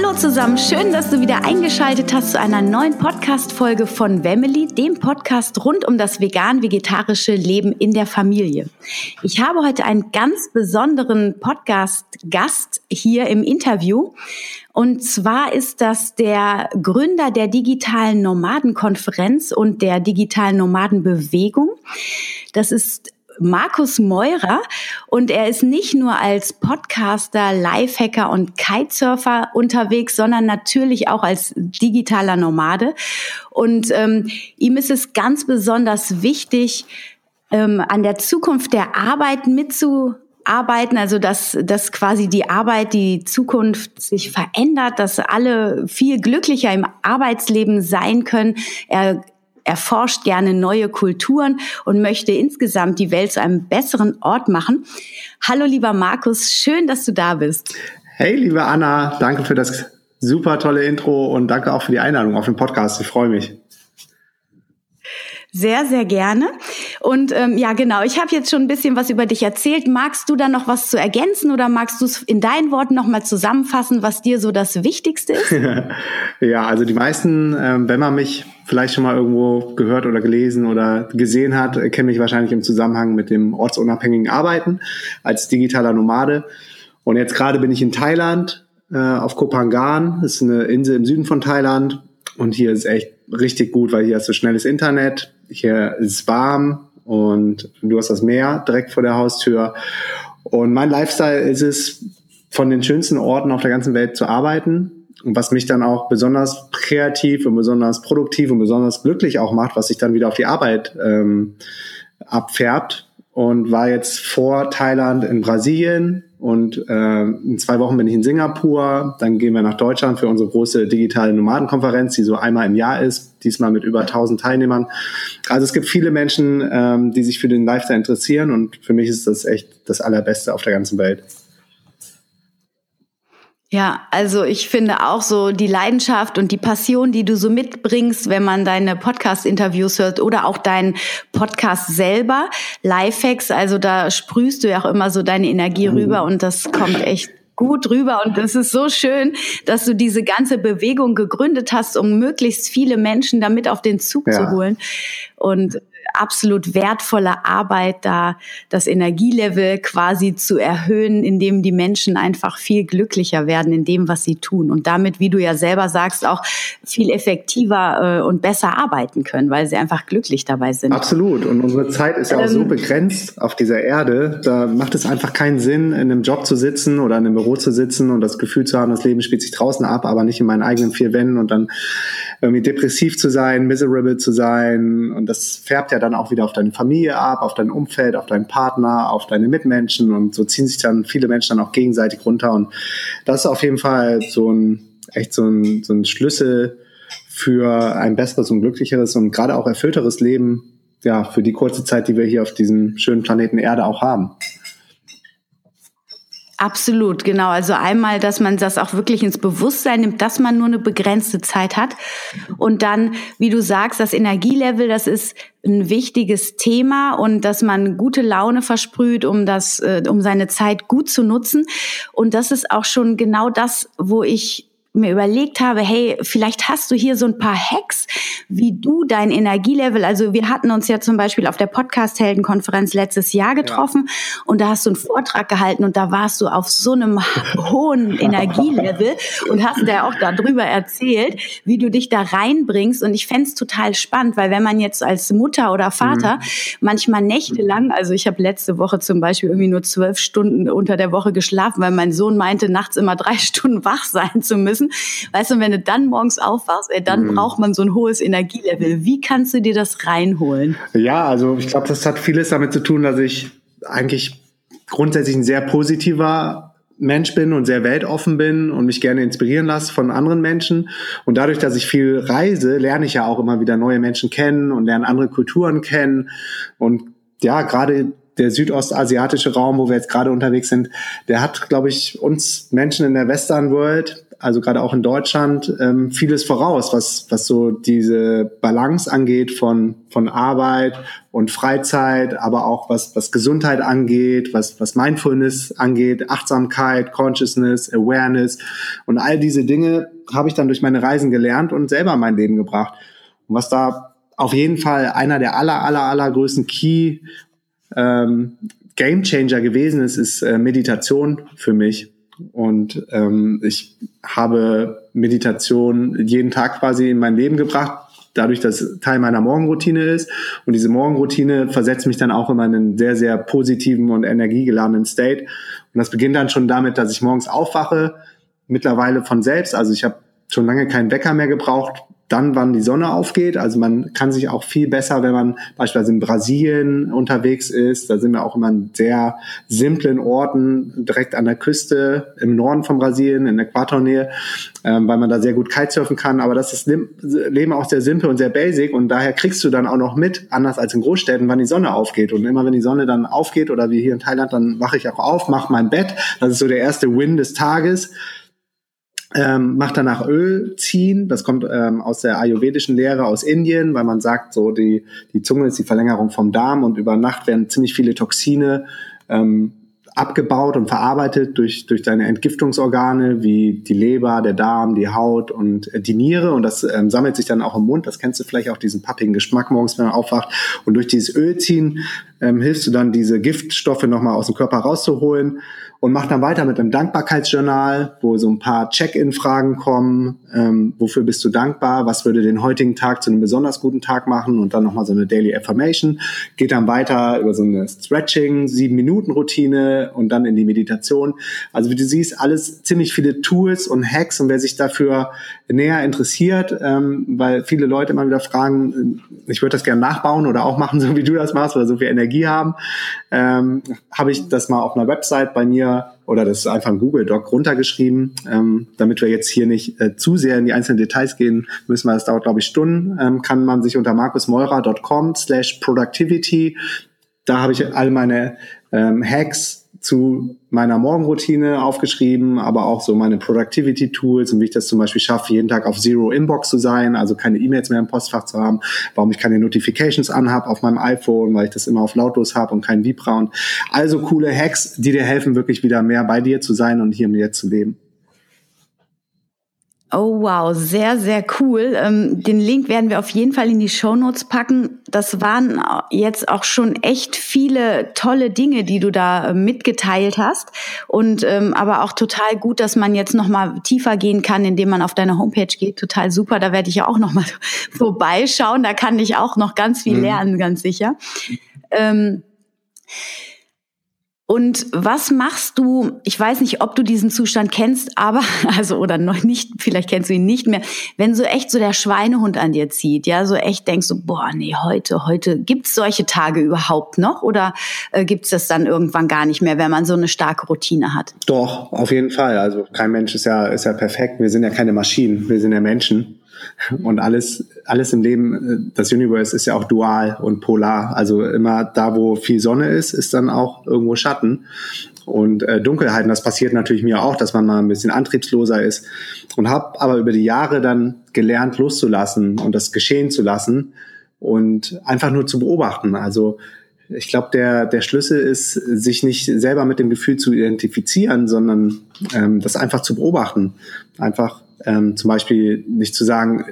Hallo zusammen, schön, dass du wieder eingeschaltet hast zu einer neuen Podcast-Folge von Wemmeli, dem Podcast rund um das vegan-vegetarische Leben in der Familie. Ich habe heute einen ganz besonderen Podcast-Gast hier im Interview. Und zwar ist das der Gründer der digitalen Nomadenkonferenz und der digitalen Nomadenbewegung. Das ist Markus Meurer und er ist nicht nur als Podcaster, Lifehacker und Kitesurfer unterwegs, sondern natürlich auch als digitaler Nomade. Und ähm, ihm ist es ganz besonders wichtig, ähm, an der Zukunft der Arbeit mitzuarbeiten, also dass, dass quasi die Arbeit, die Zukunft sich verändert, dass alle viel glücklicher im Arbeitsleben sein können. Er erforscht gerne neue Kulturen und möchte insgesamt die Welt zu einem besseren Ort machen. Hallo lieber Markus, schön, dass du da bist. Hey liebe Anna, danke für das super tolle Intro und danke auch für die Einladung auf den Podcast. Ich freue mich. Sehr, sehr gerne. Und ähm, ja, genau, ich habe jetzt schon ein bisschen was über dich erzählt. Magst du da noch was zu ergänzen oder magst du es in deinen Worten nochmal zusammenfassen, was dir so das Wichtigste ist? ja, also die meisten, ähm, wenn man mich vielleicht schon mal irgendwo gehört oder gelesen oder gesehen hat, kennen mich wahrscheinlich im Zusammenhang mit dem ortsunabhängigen Arbeiten als digitaler Nomade. Und jetzt gerade bin ich in Thailand äh, auf Kopangan, das ist eine Insel im Süden von Thailand. Und hier ist echt richtig gut, weil hier hast du schnelles Internet, hier ist es warm und du hast das Meer direkt vor der Haustür. Und mein Lifestyle ist es, von den schönsten Orten auf der ganzen Welt zu arbeiten. Und was mich dann auch besonders kreativ und besonders produktiv und besonders glücklich auch macht, was sich dann wieder auf die Arbeit ähm, abfärbt. Und war jetzt vor Thailand in Brasilien, und äh, in zwei Wochen bin ich in Singapur. Dann gehen wir nach Deutschland für unsere große digitale Nomadenkonferenz, die so einmal im Jahr ist, diesmal mit über 1000 Teilnehmern. Also es gibt viele Menschen, ähm, die sich für den Lifestyle interessieren und für mich ist das echt das Allerbeste auf der ganzen Welt. Ja, also ich finde auch so die Leidenschaft und die Passion, die du so mitbringst, wenn man deine Podcast-Interviews hört oder auch deinen Podcast selber, Lifehacks, also da sprühst du ja auch immer so deine Energie mhm. rüber und das kommt echt gut rüber und das ist so schön, dass du diese ganze Bewegung gegründet hast, um möglichst viele Menschen damit auf den Zug ja. zu holen. Und absolut wertvolle Arbeit, da das Energielevel quasi zu erhöhen, indem die Menschen einfach viel glücklicher werden in dem, was sie tun und damit, wie du ja selber sagst, auch viel effektiver äh, und besser arbeiten können, weil sie einfach glücklich dabei sind. Absolut. Und unsere Zeit ist ja auch so ähm, begrenzt auf dieser Erde. Da macht es einfach keinen Sinn, in einem Job zu sitzen oder in einem Büro zu sitzen und das Gefühl zu haben, das Leben spielt sich draußen ab, aber nicht in meinen eigenen vier Wänden und dann irgendwie depressiv zu sein, miserable zu sein. Und das färbt ja dann auch wieder auf deine Familie ab, auf dein Umfeld, auf deinen Partner, auf deine Mitmenschen. Und so ziehen sich dann viele Menschen dann auch gegenseitig runter. Und das ist auf jeden Fall so ein, echt so ein, so ein Schlüssel für ein besseres und glücklicheres und gerade auch erfüllteres Leben, ja, für die kurze Zeit, die wir hier auf diesem schönen Planeten Erde auch haben. Absolut, genau. Also einmal, dass man das auch wirklich ins Bewusstsein nimmt, dass man nur eine begrenzte Zeit hat. Und dann, wie du sagst, das Energielevel, das ist ein wichtiges Thema und dass man gute Laune versprüht, um das, äh, um seine Zeit gut zu nutzen. Und das ist auch schon genau das, wo ich mir überlegt habe, hey, vielleicht hast du hier so ein paar Hacks, wie du dein Energielevel, also wir hatten uns ja zum Beispiel auf der Podcast-Heldenkonferenz letztes Jahr getroffen ja. und da hast du einen Vortrag gehalten und da warst du auf so einem hohen Energielevel und hast da auch darüber erzählt, wie du dich da reinbringst und ich fände total spannend, weil wenn man jetzt als Mutter oder Vater mhm. manchmal nächtelang, also ich habe letzte Woche zum Beispiel irgendwie nur zwölf Stunden unter der Woche geschlafen, weil mein Sohn meinte, nachts immer drei Stunden wach sein zu müssen, Weißt du, wenn du dann morgens aufwachst, ey, dann mhm. braucht man so ein hohes Energielevel. Wie kannst du dir das reinholen? Ja, also ich glaube, das hat vieles damit zu tun, dass ich eigentlich grundsätzlich ein sehr positiver Mensch bin und sehr weltoffen bin und mich gerne inspirieren lasse von anderen Menschen. Und dadurch, dass ich viel reise, lerne ich ja auch immer wieder neue Menschen kennen und lerne andere Kulturen kennen. Und ja, gerade der südostasiatische Raum, wo wir jetzt gerade unterwegs sind, der hat, glaube ich, uns Menschen in der Western World also gerade auch in Deutschland, ähm, vieles voraus, was, was so diese Balance angeht von, von Arbeit und Freizeit, aber auch was, was Gesundheit angeht, was, was Mindfulness angeht, Achtsamkeit, Consciousness, Awareness und all diese Dinge habe ich dann durch meine Reisen gelernt und selber in mein Leben gebracht. Und was da auf jeden Fall einer der aller, aller, allergrößten Key ähm, Game Changer gewesen ist, ist äh, Meditation für mich und ähm, ich habe Meditation jeden Tag quasi in mein Leben gebracht, dadurch, dass Teil meiner Morgenroutine ist. Und diese Morgenroutine versetzt mich dann auch immer in einen sehr, sehr positiven und energiegeladenen State. Und das beginnt dann schon damit, dass ich morgens aufwache, mittlerweile von selbst. Also ich habe schon lange keinen Wecker mehr gebraucht, dann, wann die Sonne aufgeht. Also man kann sich auch viel besser, wenn man beispielsweise in Brasilien unterwegs ist, da sind wir auch immer in sehr simplen Orten, direkt an der Küste im Norden von Brasilien, in Äquatornähe, ähm, weil man da sehr gut Kitesurfen kann. Aber das ist Leben auch sehr simpel und sehr basic und daher kriegst du dann auch noch mit, anders als in Großstädten, wann die Sonne aufgeht. Und immer wenn die Sonne dann aufgeht oder wie hier in Thailand, dann wache ich auch auf, mache mein Bett. Das ist so der erste Win des Tages ähm, macht danach Öl ziehen. Das kommt ähm, aus der ayurvedischen Lehre aus Indien, weil man sagt, so die, die Zunge ist die Verlängerung vom Darm und über Nacht werden ziemlich viele Toxine ähm, abgebaut und verarbeitet durch, durch deine Entgiftungsorgane wie die Leber, der Darm, die Haut und äh, die Niere. Und das ähm, sammelt sich dann auch im Mund. Das kennst du vielleicht auch, diesen pappigen Geschmack morgens, wenn man aufwacht. Und durch dieses Ölziehen ähm, hilfst du dann, diese Giftstoffe nochmal aus dem Körper rauszuholen und mache dann weiter mit einem Dankbarkeitsjournal, wo so ein paar Check-in-Fragen kommen. Ähm, wofür bist du dankbar? Was würde den heutigen Tag zu einem besonders guten Tag machen? Und dann nochmal so eine Daily Affirmation. Geht dann weiter über so eine Stretching, sieben Minuten Routine und dann in die Meditation. Also wie du siehst, alles ziemlich viele Tools und Hacks. Und wer sich dafür näher interessiert, ähm, weil viele Leute immer wieder fragen, ich würde das gerne nachbauen oder auch machen, so wie du das machst, oder so viel Energie haben, ähm, habe ich das mal auf einer Website bei mir oder das ist einfach ein Google Doc runtergeschrieben, ähm, damit wir jetzt hier nicht äh, zu sehr in die einzelnen Details gehen müssen, weil es dauert, glaube ich, Stunden, ähm, kann man sich unter markusmeurer.com slash productivity, da habe ich all meine ähm, Hacks zu meiner Morgenroutine aufgeschrieben, aber auch so meine Productivity Tools und wie ich das zum Beispiel schaffe, jeden Tag auf Zero Inbox zu sein, also keine E-Mails mehr im Postfach zu haben, warum ich keine Notifications anhab auf meinem iPhone, weil ich das immer auf lautlos habe und kein Vibra und also coole Hacks, die dir helfen, wirklich wieder mehr bei dir zu sein und hier im Jetzt zu leben. Oh wow, sehr, sehr cool. Ähm, den Link werden wir auf jeden Fall in die Show Notes packen. Das waren jetzt auch schon echt viele tolle Dinge, die du da äh, mitgeteilt hast. Und ähm, aber auch total gut, dass man jetzt noch mal tiefer gehen kann, indem man auf deine Homepage geht. Total super. Da werde ich ja auch noch mal vorbeischauen. Da kann ich auch noch ganz viel mhm. lernen, ganz sicher. Ähm, und was machst du? Ich weiß nicht, ob du diesen Zustand kennst, aber also oder noch nicht, vielleicht kennst du ihn nicht mehr. Wenn so echt so der Schweinehund an dir zieht, ja, so echt denkst du, boah, nee, heute, heute gibt's solche Tage überhaupt noch oder äh, gibt's das dann irgendwann gar nicht mehr, wenn man so eine starke Routine hat? Doch, auf jeden Fall. Also kein Mensch ist ja ist ja perfekt. Wir sind ja keine Maschinen, wir sind ja Menschen. Und alles, alles im Leben, äh, das Universe ist ja auch dual und polar. Also immer da, wo viel Sonne ist, ist dann auch irgendwo Schatten und äh, Dunkelheiten. Das passiert natürlich mir auch, dass man mal ein bisschen antriebsloser ist. Und habe aber über die Jahre dann gelernt, loszulassen und das geschehen zu lassen und einfach nur zu beobachten. Also ich glaube, der, der Schlüssel ist, sich nicht selber mit dem Gefühl zu identifizieren, sondern ähm, das einfach zu beobachten. Einfach ähm, zum Beispiel nicht zu sagen,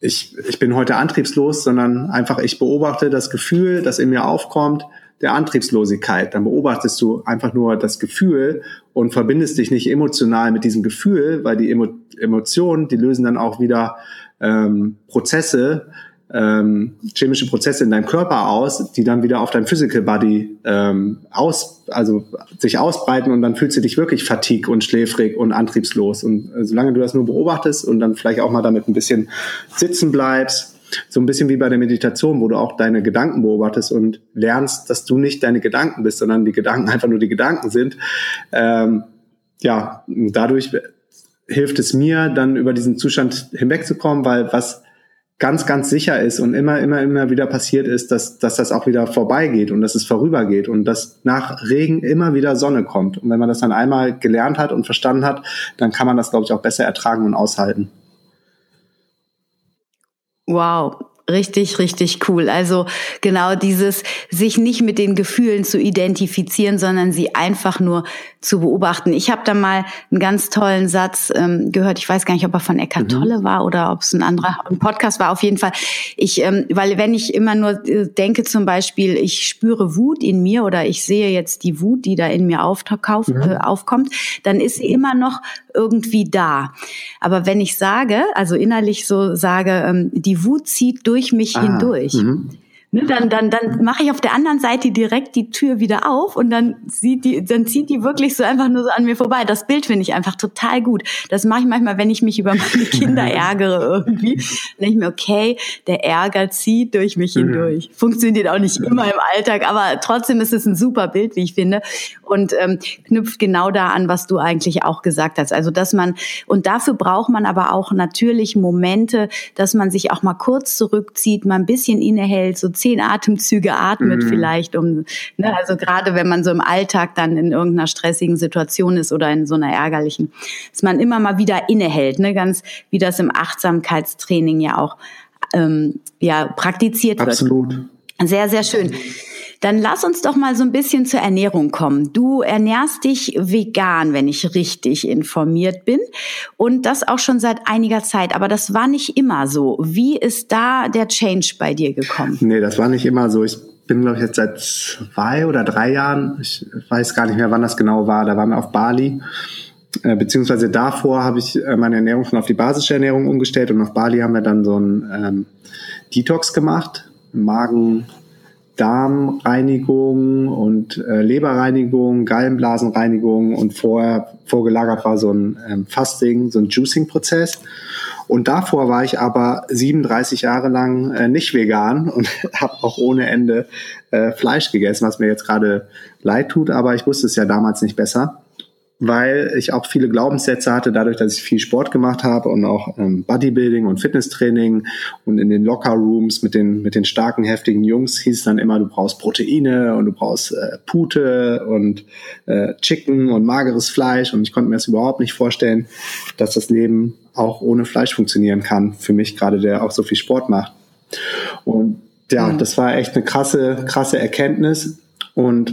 ich, ich bin heute antriebslos, sondern einfach ich beobachte das Gefühl, das in mir aufkommt, der Antriebslosigkeit. Dann beobachtest du einfach nur das Gefühl und verbindest dich nicht emotional mit diesem Gefühl, weil die Emo Emotionen, die lösen dann auch wieder ähm, Prozesse, ähm, chemische Prozesse in deinem Körper aus, die dann wieder auf dein Physical Body ähm, aus, also sich ausbreiten und dann fühlst du dich wirklich fatig und schläfrig und antriebslos. Und äh, solange du das nur beobachtest und dann vielleicht auch mal damit ein bisschen sitzen bleibst, so ein bisschen wie bei der Meditation, wo du auch deine Gedanken beobachtest und lernst, dass du nicht deine Gedanken bist, sondern die Gedanken einfach nur die Gedanken sind, ähm, ja, dadurch hilft es mir, dann über diesen Zustand hinwegzukommen, weil was ganz, ganz sicher ist und immer, immer, immer wieder passiert ist, dass, dass das auch wieder vorbeigeht und dass es vorübergeht und dass nach Regen immer wieder Sonne kommt. Und wenn man das dann einmal gelernt hat und verstanden hat, dann kann man das, glaube ich, auch besser ertragen und aushalten. Wow, Richtig, richtig cool. Also genau dieses, sich nicht mit den Gefühlen zu identifizieren, sondern sie einfach nur zu beobachten. Ich habe da mal einen ganz tollen Satz ähm, gehört. Ich weiß gar nicht, ob er von Eckart mhm. Tolle war oder ob es ein anderer ein Podcast war. Auf jeden Fall. Ich, ähm, weil wenn ich immer nur äh, denke, zum Beispiel, ich spüre Wut in mir oder ich sehe jetzt die Wut, die da in mir auftaucht, mhm. äh, aufkommt, dann ist sie immer noch irgendwie da. Aber wenn ich sage, also innerlich so sage, ähm, die Wut zieht durch mich ah, hindurch. Mhm. Ne, dann dann, dann mache ich auf der anderen Seite direkt die Tür wieder auf und dann sieht die, dann zieht die wirklich so einfach nur so an mir vorbei. Das Bild finde ich einfach total gut. Das mache ich manchmal, wenn ich mich über meine Kinder ärgere irgendwie. Dann denke ich mir, okay, der Ärger zieht durch mich mhm. hindurch. Funktioniert auch nicht immer im Alltag, aber trotzdem ist es ein super Bild, wie ich finde. Und ähm, knüpft genau da an, was du eigentlich auch gesagt hast. Also, dass man, und dafür braucht man aber auch natürlich Momente, dass man sich auch mal kurz zurückzieht, mal ein bisschen innehält, so zehn Atemzüge atmet mhm. vielleicht, um, ne, also gerade wenn man so im Alltag dann in irgendeiner stressigen Situation ist oder in so einer ärgerlichen, dass man immer mal wieder innehält, ne, ganz wie das im Achtsamkeitstraining ja auch ähm, ja praktiziert wird. Absolut. Sehr, sehr schön. Dann lass uns doch mal so ein bisschen zur Ernährung kommen. Du ernährst dich vegan, wenn ich richtig informiert bin. Und das auch schon seit einiger Zeit. Aber das war nicht immer so. Wie ist da der Change bei dir gekommen? Nee, das war nicht immer so. Ich bin, glaube ich, jetzt seit zwei oder drei Jahren, ich weiß gar nicht mehr, wann das genau war, da waren wir auf Bali. Äh, beziehungsweise davor habe ich äh, meine Ernährung schon auf die basische Ernährung umgestellt und auf Bali haben wir dann so ein ähm, Detox gemacht, Magen, Darmreinigung und äh, Leberreinigung, Gallenblasenreinigung und vorher vorgelagert war so ein ähm, Fasting, so ein Juicing-Prozess. Und davor war ich aber 37 Jahre lang äh, nicht vegan und habe auch ohne Ende äh, Fleisch gegessen, was mir jetzt gerade leid tut, aber ich wusste es ja damals nicht besser weil ich auch viele Glaubenssätze hatte, dadurch, dass ich viel Sport gemacht habe und auch ähm, Bodybuilding und Fitnesstraining und in den Locker-Rooms mit den, mit den starken, heftigen Jungs hieß es dann immer, du brauchst Proteine und du brauchst äh, Pute und äh, Chicken und mageres Fleisch und ich konnte mir das überhaupt nicht vorstellen, dass das Leben auch ohne Fleisch funktionieren kann, für mich gerade, der auch so viel Sport macht. Und ja, mhm. das war echt eine krasse, krasse Erkenntnis und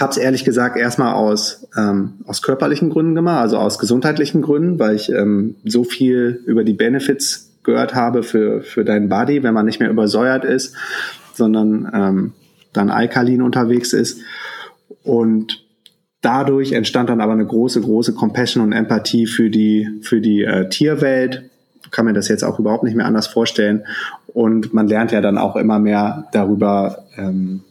habe es ehrlich gesagt erstmal aus, ähm, aus körperlichen Gründen gemacht, also aus gesundheitlichen Gründen, weil ich ähm, so viel über die Benefits gehört habe für, für deinen Body, wenn man nicht mehr übersäuert ist, sondern ähm, dann alkalin unterwegs ist. Und dadurch entstand dann aber eine große, große Compassion und Empathie für die, für die äh, Tierwelt. Kann mir das jetzt auch überhaupt nicht mehr anders vorstellen. Und man lernt ja dann auch immer mehr darüber, ähm,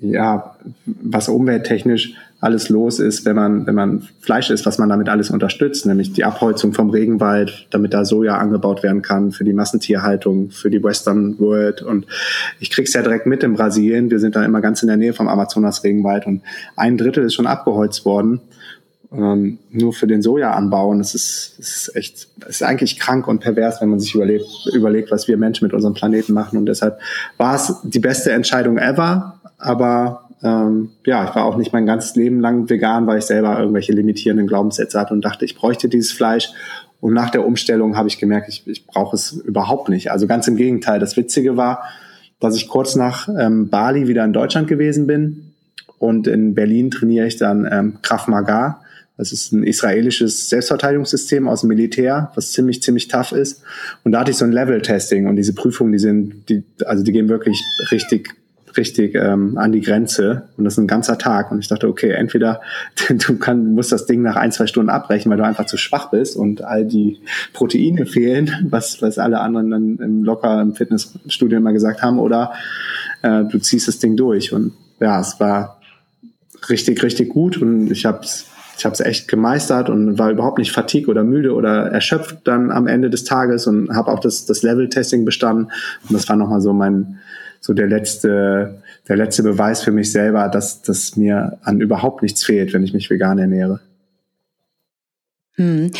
ja, was umwelttechnisch alles los ist, wenn man, wenn man Fleisch isst, was man damit alles unterstützt, nämlich die Abholzung vom Regenwald, damit da Soja angebaut werden kann für die Massentierhaltung, für die Western World. Und ich krieg's ja direkt mit in Brasilien. Wir sind da immer ganz in der Nähe vom Amazonas-Regenwald und ein Drittel ist schon abgeholzt worden. Ähm, nur für den Sojaanbau. Und es ist, es ist echt, es ist eigentlich krank und pervers, wenn man sich überlegt, überlegt, was wir Menschen mit unserem Planeten machen. Und deshalb war es die beste Entscheidung ever aber ähm, ja, ich war auch nicht mein ganzes Leben lang vegan, weil ich selber irgendwelche limitierenden Glaubenssätze hatte und dachte, ich bräuchte dieses Fleisch. Und nach der Umstellung habe ich gemerkt, ich, ich brauche es überhaupt nicht. Also ganz im Gegenteil. Das Witzige war, dass ich kurz nach ähm, Bali wieder in Deutschland gewesen bin und in Berlin trainiere ich dann ähm, Krav Maga. Das ist ein israelisches Selbstverteidigungssystem aus dem Militär, was ziemlich, ziemlich tough ist. Und da hatte ich so ein Level-Testing und diese Prüfungen, die sind, die, also die gehen wirklich richtig richtig ähm, an die Grenze. Und das ist ein ganzer Tag. Und ich dachte, okay, entweder du kann, musst das Ding nach ein, zwei Stunden abbrechen, weil du einfach zu schwach bist und all die Proteine fehlen, was, was alle anderen dann im locker im Fitnessstudio immer gesagt haben, oder äh, du ziehst das Ding durch. Und ja, es war richtig, richtig gut. Und ich habe ich habe es echt gemeistert und war überhaupt nicht fatig oder müde oder erschöpft dann am Ende des Tages und habe auch das, das Level-Testing bestanden. Und das war nochmal so mein, so der letzte, der letzte Beweis für mich selber, dass, dass mir an überhaupt nichts fehlt, wenn ich mich vegan ernähre. Hm.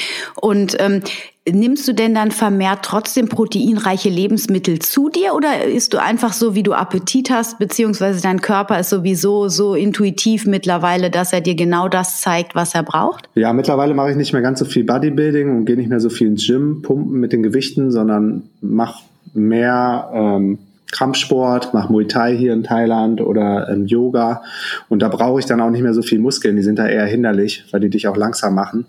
Und ähm, nimmst du denn dann vermehrt trotzdem proteinreiche Lebensmittel zu dir oder isst du einfach so, wie du Appetit hast, beziehungsweise dein Körper ist sowieso so intuitiv mittlerweile, dass er dir genau das zeigt, was er braucht? Ja, mittlerweile mache ich nicht mehr ganz so viel Bodybuilding und gehe nicht mehr so viel ins Gym, pumpen mit den Gewichten, sondern mache mehr ähm, Kampfsport, mache Muay Thai hier in Thailand oder ähm, Yoga und da brauche ich dann auch nicht mehr so viel Muskeln, die sind da eher hinderlich, weil die dich auch langsam machen.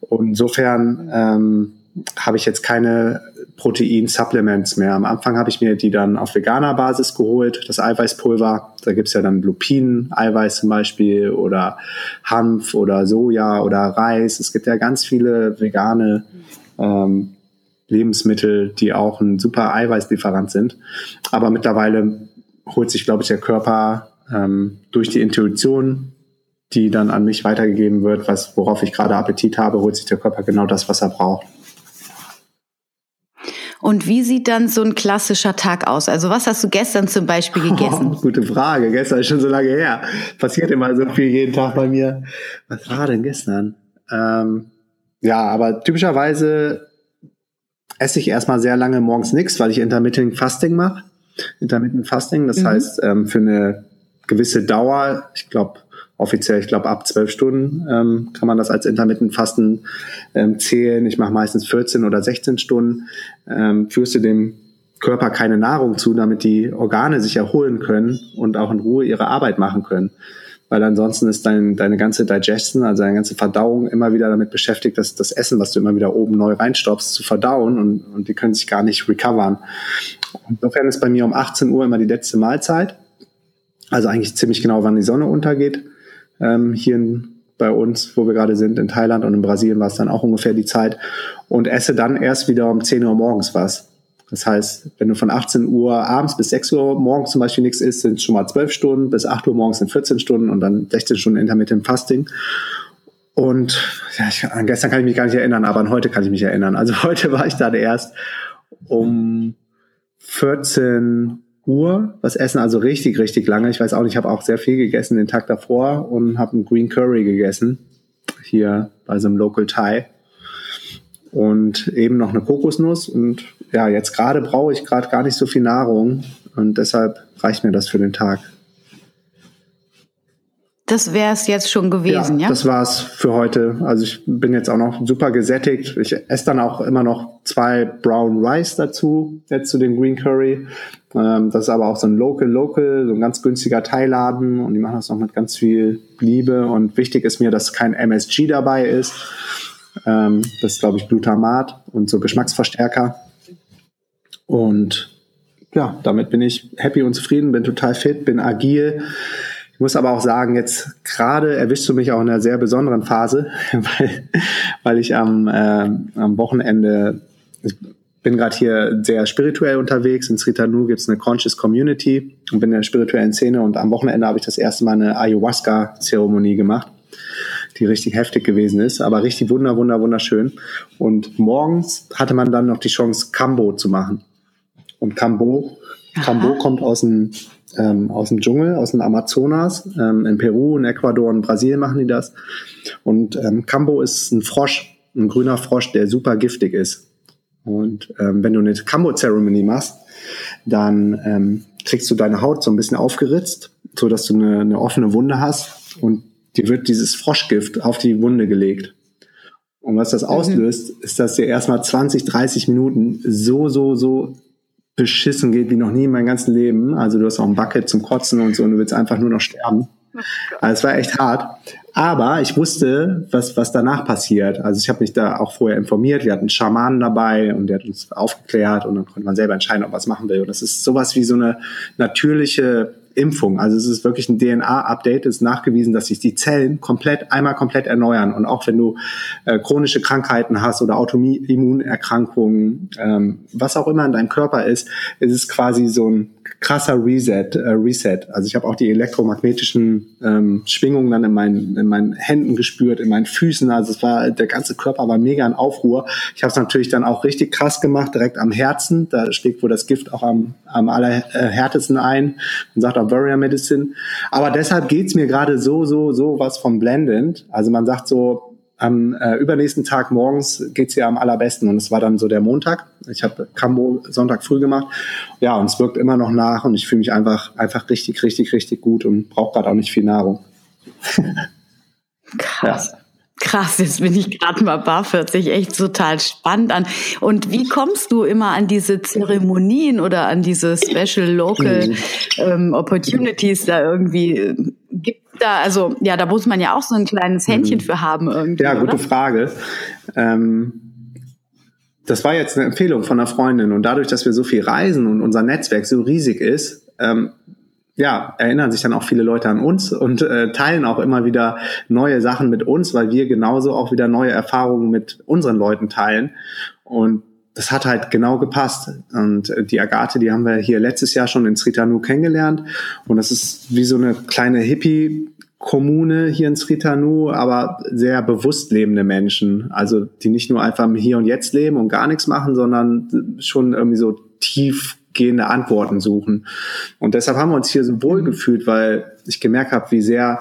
Und insofern ähm, habe ich jetzt keine Protein-Supplements mehr. Am Anfang habe ich mir die dann auf veganer Basis geholt, das Eiweißpulver. Da gibt's ja dann Lupinen-Eiweiß zum Beispiel oder Hanf oder Soja oder Reis. Es gibt ja ganz viele vegane ähm, Lebensmittel, die auch ein super Eiweißlieferant sind. Aber mittlerweile holt sich, glaube ich, der Körper ähm, durch die Intuition die dann an mich weitergegeben wird, was, worauf ich gerade Appetit habe, holt sich der Körper genau das, was er braucht. Und wie sieht dann so ein klassischer Tag aus? Also was hast du gestern zum Beispiel gegessen? Oh, gute Frage. Gestern ist schon so lange her. Passiert immer so viel jeden Tag bei mir. Was war denn gestern? Ähm, ja, aber typischerweise esse ich erstmal sehr lange morgens nichts, weil ich Intermittent Fasting mache. Intermittent Fasting, das mhm. heißt ähm, für eine gewisse Dauer, ich glaube offiziell, ich glaube, ab zwölf Stunden ähm, kann man das als Intermittent Fasten ähm, zählen. Ich mache meistens 14 oder 16 Stunden. Ähm, führst du dem Körper keine Nahrung zu, damit die Organe sich erholen können und auch in Ruhe ihre Arbeit machen können. Weil ansonsten ist dein, deine ganze Digestion, also deine ganze Verdauung immer wieder damit beschäftigt, dass das Essen, was du immer wieder oben neu reinstopfst, zu verdauen und, und die können sich gar nicht recovern. Insofern ist bei mir um 18 Uhr immer die letzte Mahlzeit. Also eigentlich ziemlich genau, wann die Sonne untergeht ähm, hier in, bei uns, wo wir gerade sind, in Thailand und in Brasilien war es dann auch ungefähr die Zeit und esse dann erst wieder um 10 Uhr morgens was. Das heißt, wenn du von 18 Uhr abends bis 6 Uhr morgens zum Beispiel nichts isst, sind es schon mal 12 Stunden, bis 8 Uhr morgens sind 14 Stunden und dann 16 Stunden Intermittent Fasting. Und ja, ich, an gestern kann ich mich gar nicht erinnern, aber an heute kann ich mich erinnern. Also heute war ich dann erst um 14 Uhr was essen, also richtig, richtig lange. Ich weiß auch nicht, ich habe auch sehr viel gegessen den Tag davor und habe einen Green Curry gegessen, hier bei so einem Local Thai. Und eben noch eine Kokosnuss. Und ja, jetzt gerade brauche ich gerade gar nicht so viel Nahrung und deshalb reicht mir das für den Tag. Das wäre es jetzt schon gewesen, ja? Ja, das war's für heute. Also ich bin jetzt auch noch super gesättigt. Ich esse dann auch immer noch zwei Brown Rice dazu, jetzt zu dem Green Curry. Ähm, das ist aber auch so ein Local Local, so ein ganz günstiger Teilladen und die machen das noch mit ganz viel Liebe. Und wichtig ist mir, dass kein MSG dabei ist. Ähm, das ist, glaube ich, Glutamat und so Geschmacksverstärker. Und ja, damit bin ich happy und zufrieden, bin total fit, bin agil ich muss aber auch sagen, jetzt gerade erwischst du mich auch in einer sehr besonderen Phase, weil, weil ich am, äh, am Wochenende, ich bin gerade hier sehr spirituell unterwegs. In Sritanu gibt es eine Conscious Community und bin in der spirituellen Szene und am Wochenende habe ich das erste Mal eine Ayahuasca-Zeremonie gemacht, die richtig heftig gewesen ist, aber richtig wunder, wunder, wunderschön. Und morgens hatte man dann noch die Chance, Kambo zu machen. Und Kambo, Kambo kommt aus dem ähm, aus dem Dschungel, aus dem Amazonas. Ähm, in Peru, in Ecuador und Brasilien machen die das. Und ähm, Cambo ist ein Frosch, ein grüner Frosch, der super giftig ist. Und ähm, wenn du eine Cambo-Zeremonie machst, dann ähm, kriegst du deine Haut so ein bisschen aufgeritzt, so dass du eine, eine offene Wunde hast und dir wird dieses Froschgift auf die Wunde gelegt. Und was das mhm. auslöst, ist, dass dir erstmal 20, 30 Minuten so, so, so beschissen geht wie noch nie in meinem ganzen Leben. Also du hast auch ein Bucket zum Kotzen und so und du willst einfach nur noch sterben. Also es war echt hart. Aber ich wusste, was, was danach passiert. Also ich habe mich da auch vorher informiert. Wir hatten Schamanen dabei und der hat uns aufgeklärt und dann konnte man selber entscheiden, ob man es machen will. Und das ist sowas wie so eine natürliche Impfung. Also es ist wirklich ein DNA-Update, Es ist nachgewiesen, dass sich die Zellen komplett, einmal komplett erneuern. Und auch wenn du äh, chronische Krankheiten hast oder Autoimmunerkrankungen, ähm, was auch immer in deinem Körper ist, ist es quasi so ein krasser Reset. Äh, Reset. Also ich habe auch die elektromagnetischen ähm, Schwingungen dann in meinen, in meinen Händen gespürt, in meinen Füßen. Also es war, der ganze Körper war mega in Aufruhr. Ich habe es natürlich dann auch richtig krass gemacht, direkt am Herzen. Da schlägt wohl das Gift auch am, am allerhärtesten ein und sagt auch Warrior Medicine. Aber deshalb geht's mir gerade so, so, so was vom blendend. Also man sagt so, am äh, übernächsten Tag morgens geht's ja am allerbesten und es war dann so der Montag. Ich habe Cambo Sonntag früh gemacht. Ja, und es wirkt immer noch nach und ich fühle mich einfach einfach richtig richtig richtig gut und brauche gerade auch nicht viel Nahrung. Krass. Ja. Krass, jetzt bin ich gerade mal baff, hört sich echt total spannend an. Und wie kommst du immer an diese Zeremonien oder an diese Special Local mhm. ähm, Opportunities da irgendwie? Da, also ja, da muss man ja auch so ein kleines Händchen mhm. für haben irgendwie. Ja, gute oder? Frage. Ähm, das war jetzt eine Empfehlung von einer Freundin und dadurch, dass wir so viel reisen und unser Netzwerk so riesig ist, ähm, ja, erinnern sich dann auch viele Leute an uns und äh, teilen auch immer wieder neue Sachen mit uns, weil wir genauso auch wieder neue Erfahrungen mit unseren Leuten teilen. Und das hat halt genau gepasst. Und äh, die Agathe, die haben wir hier letztes Jahr schon in Sritanu kennengelernt. Und das ist wie so eine kleine Hippie- Kommune hier in Sritanu, aber sehr bewusst lebende Menschen. Also die nicht nur einfach hier und jetzt leben und gar nichts machen, sondern schon irgendwie so tiefgehende Antworten suchen. Und deshalb haben wir uns hier so wohl gefühlt, weil ich gemerkt habe, wie sehr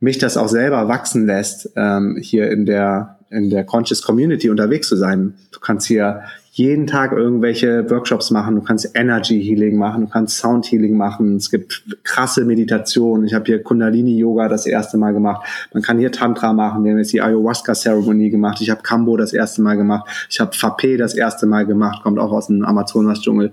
mich das auch selber wachsen lässt, ähm, hier in der in der Conscious Community unterwegs zu sein. Du kannst hier jeden Tag irgendwelche Workshops machen. Du kannst Energy Healing machen, du kannst Sound Healing machen. Es gibt krasse Meditationen. Ich habe hier Kundalini Yoga das erste Mal gemacht. Man kann hier Tantra machen. Wir haben jetzt die Ayahuasca Zeremonie gemacht. Ich habe Kambo das erste Mal gemacht. Ich habe Fape das erste Mal gemacht. Kommt auch aus dem Amazonas Dschungel.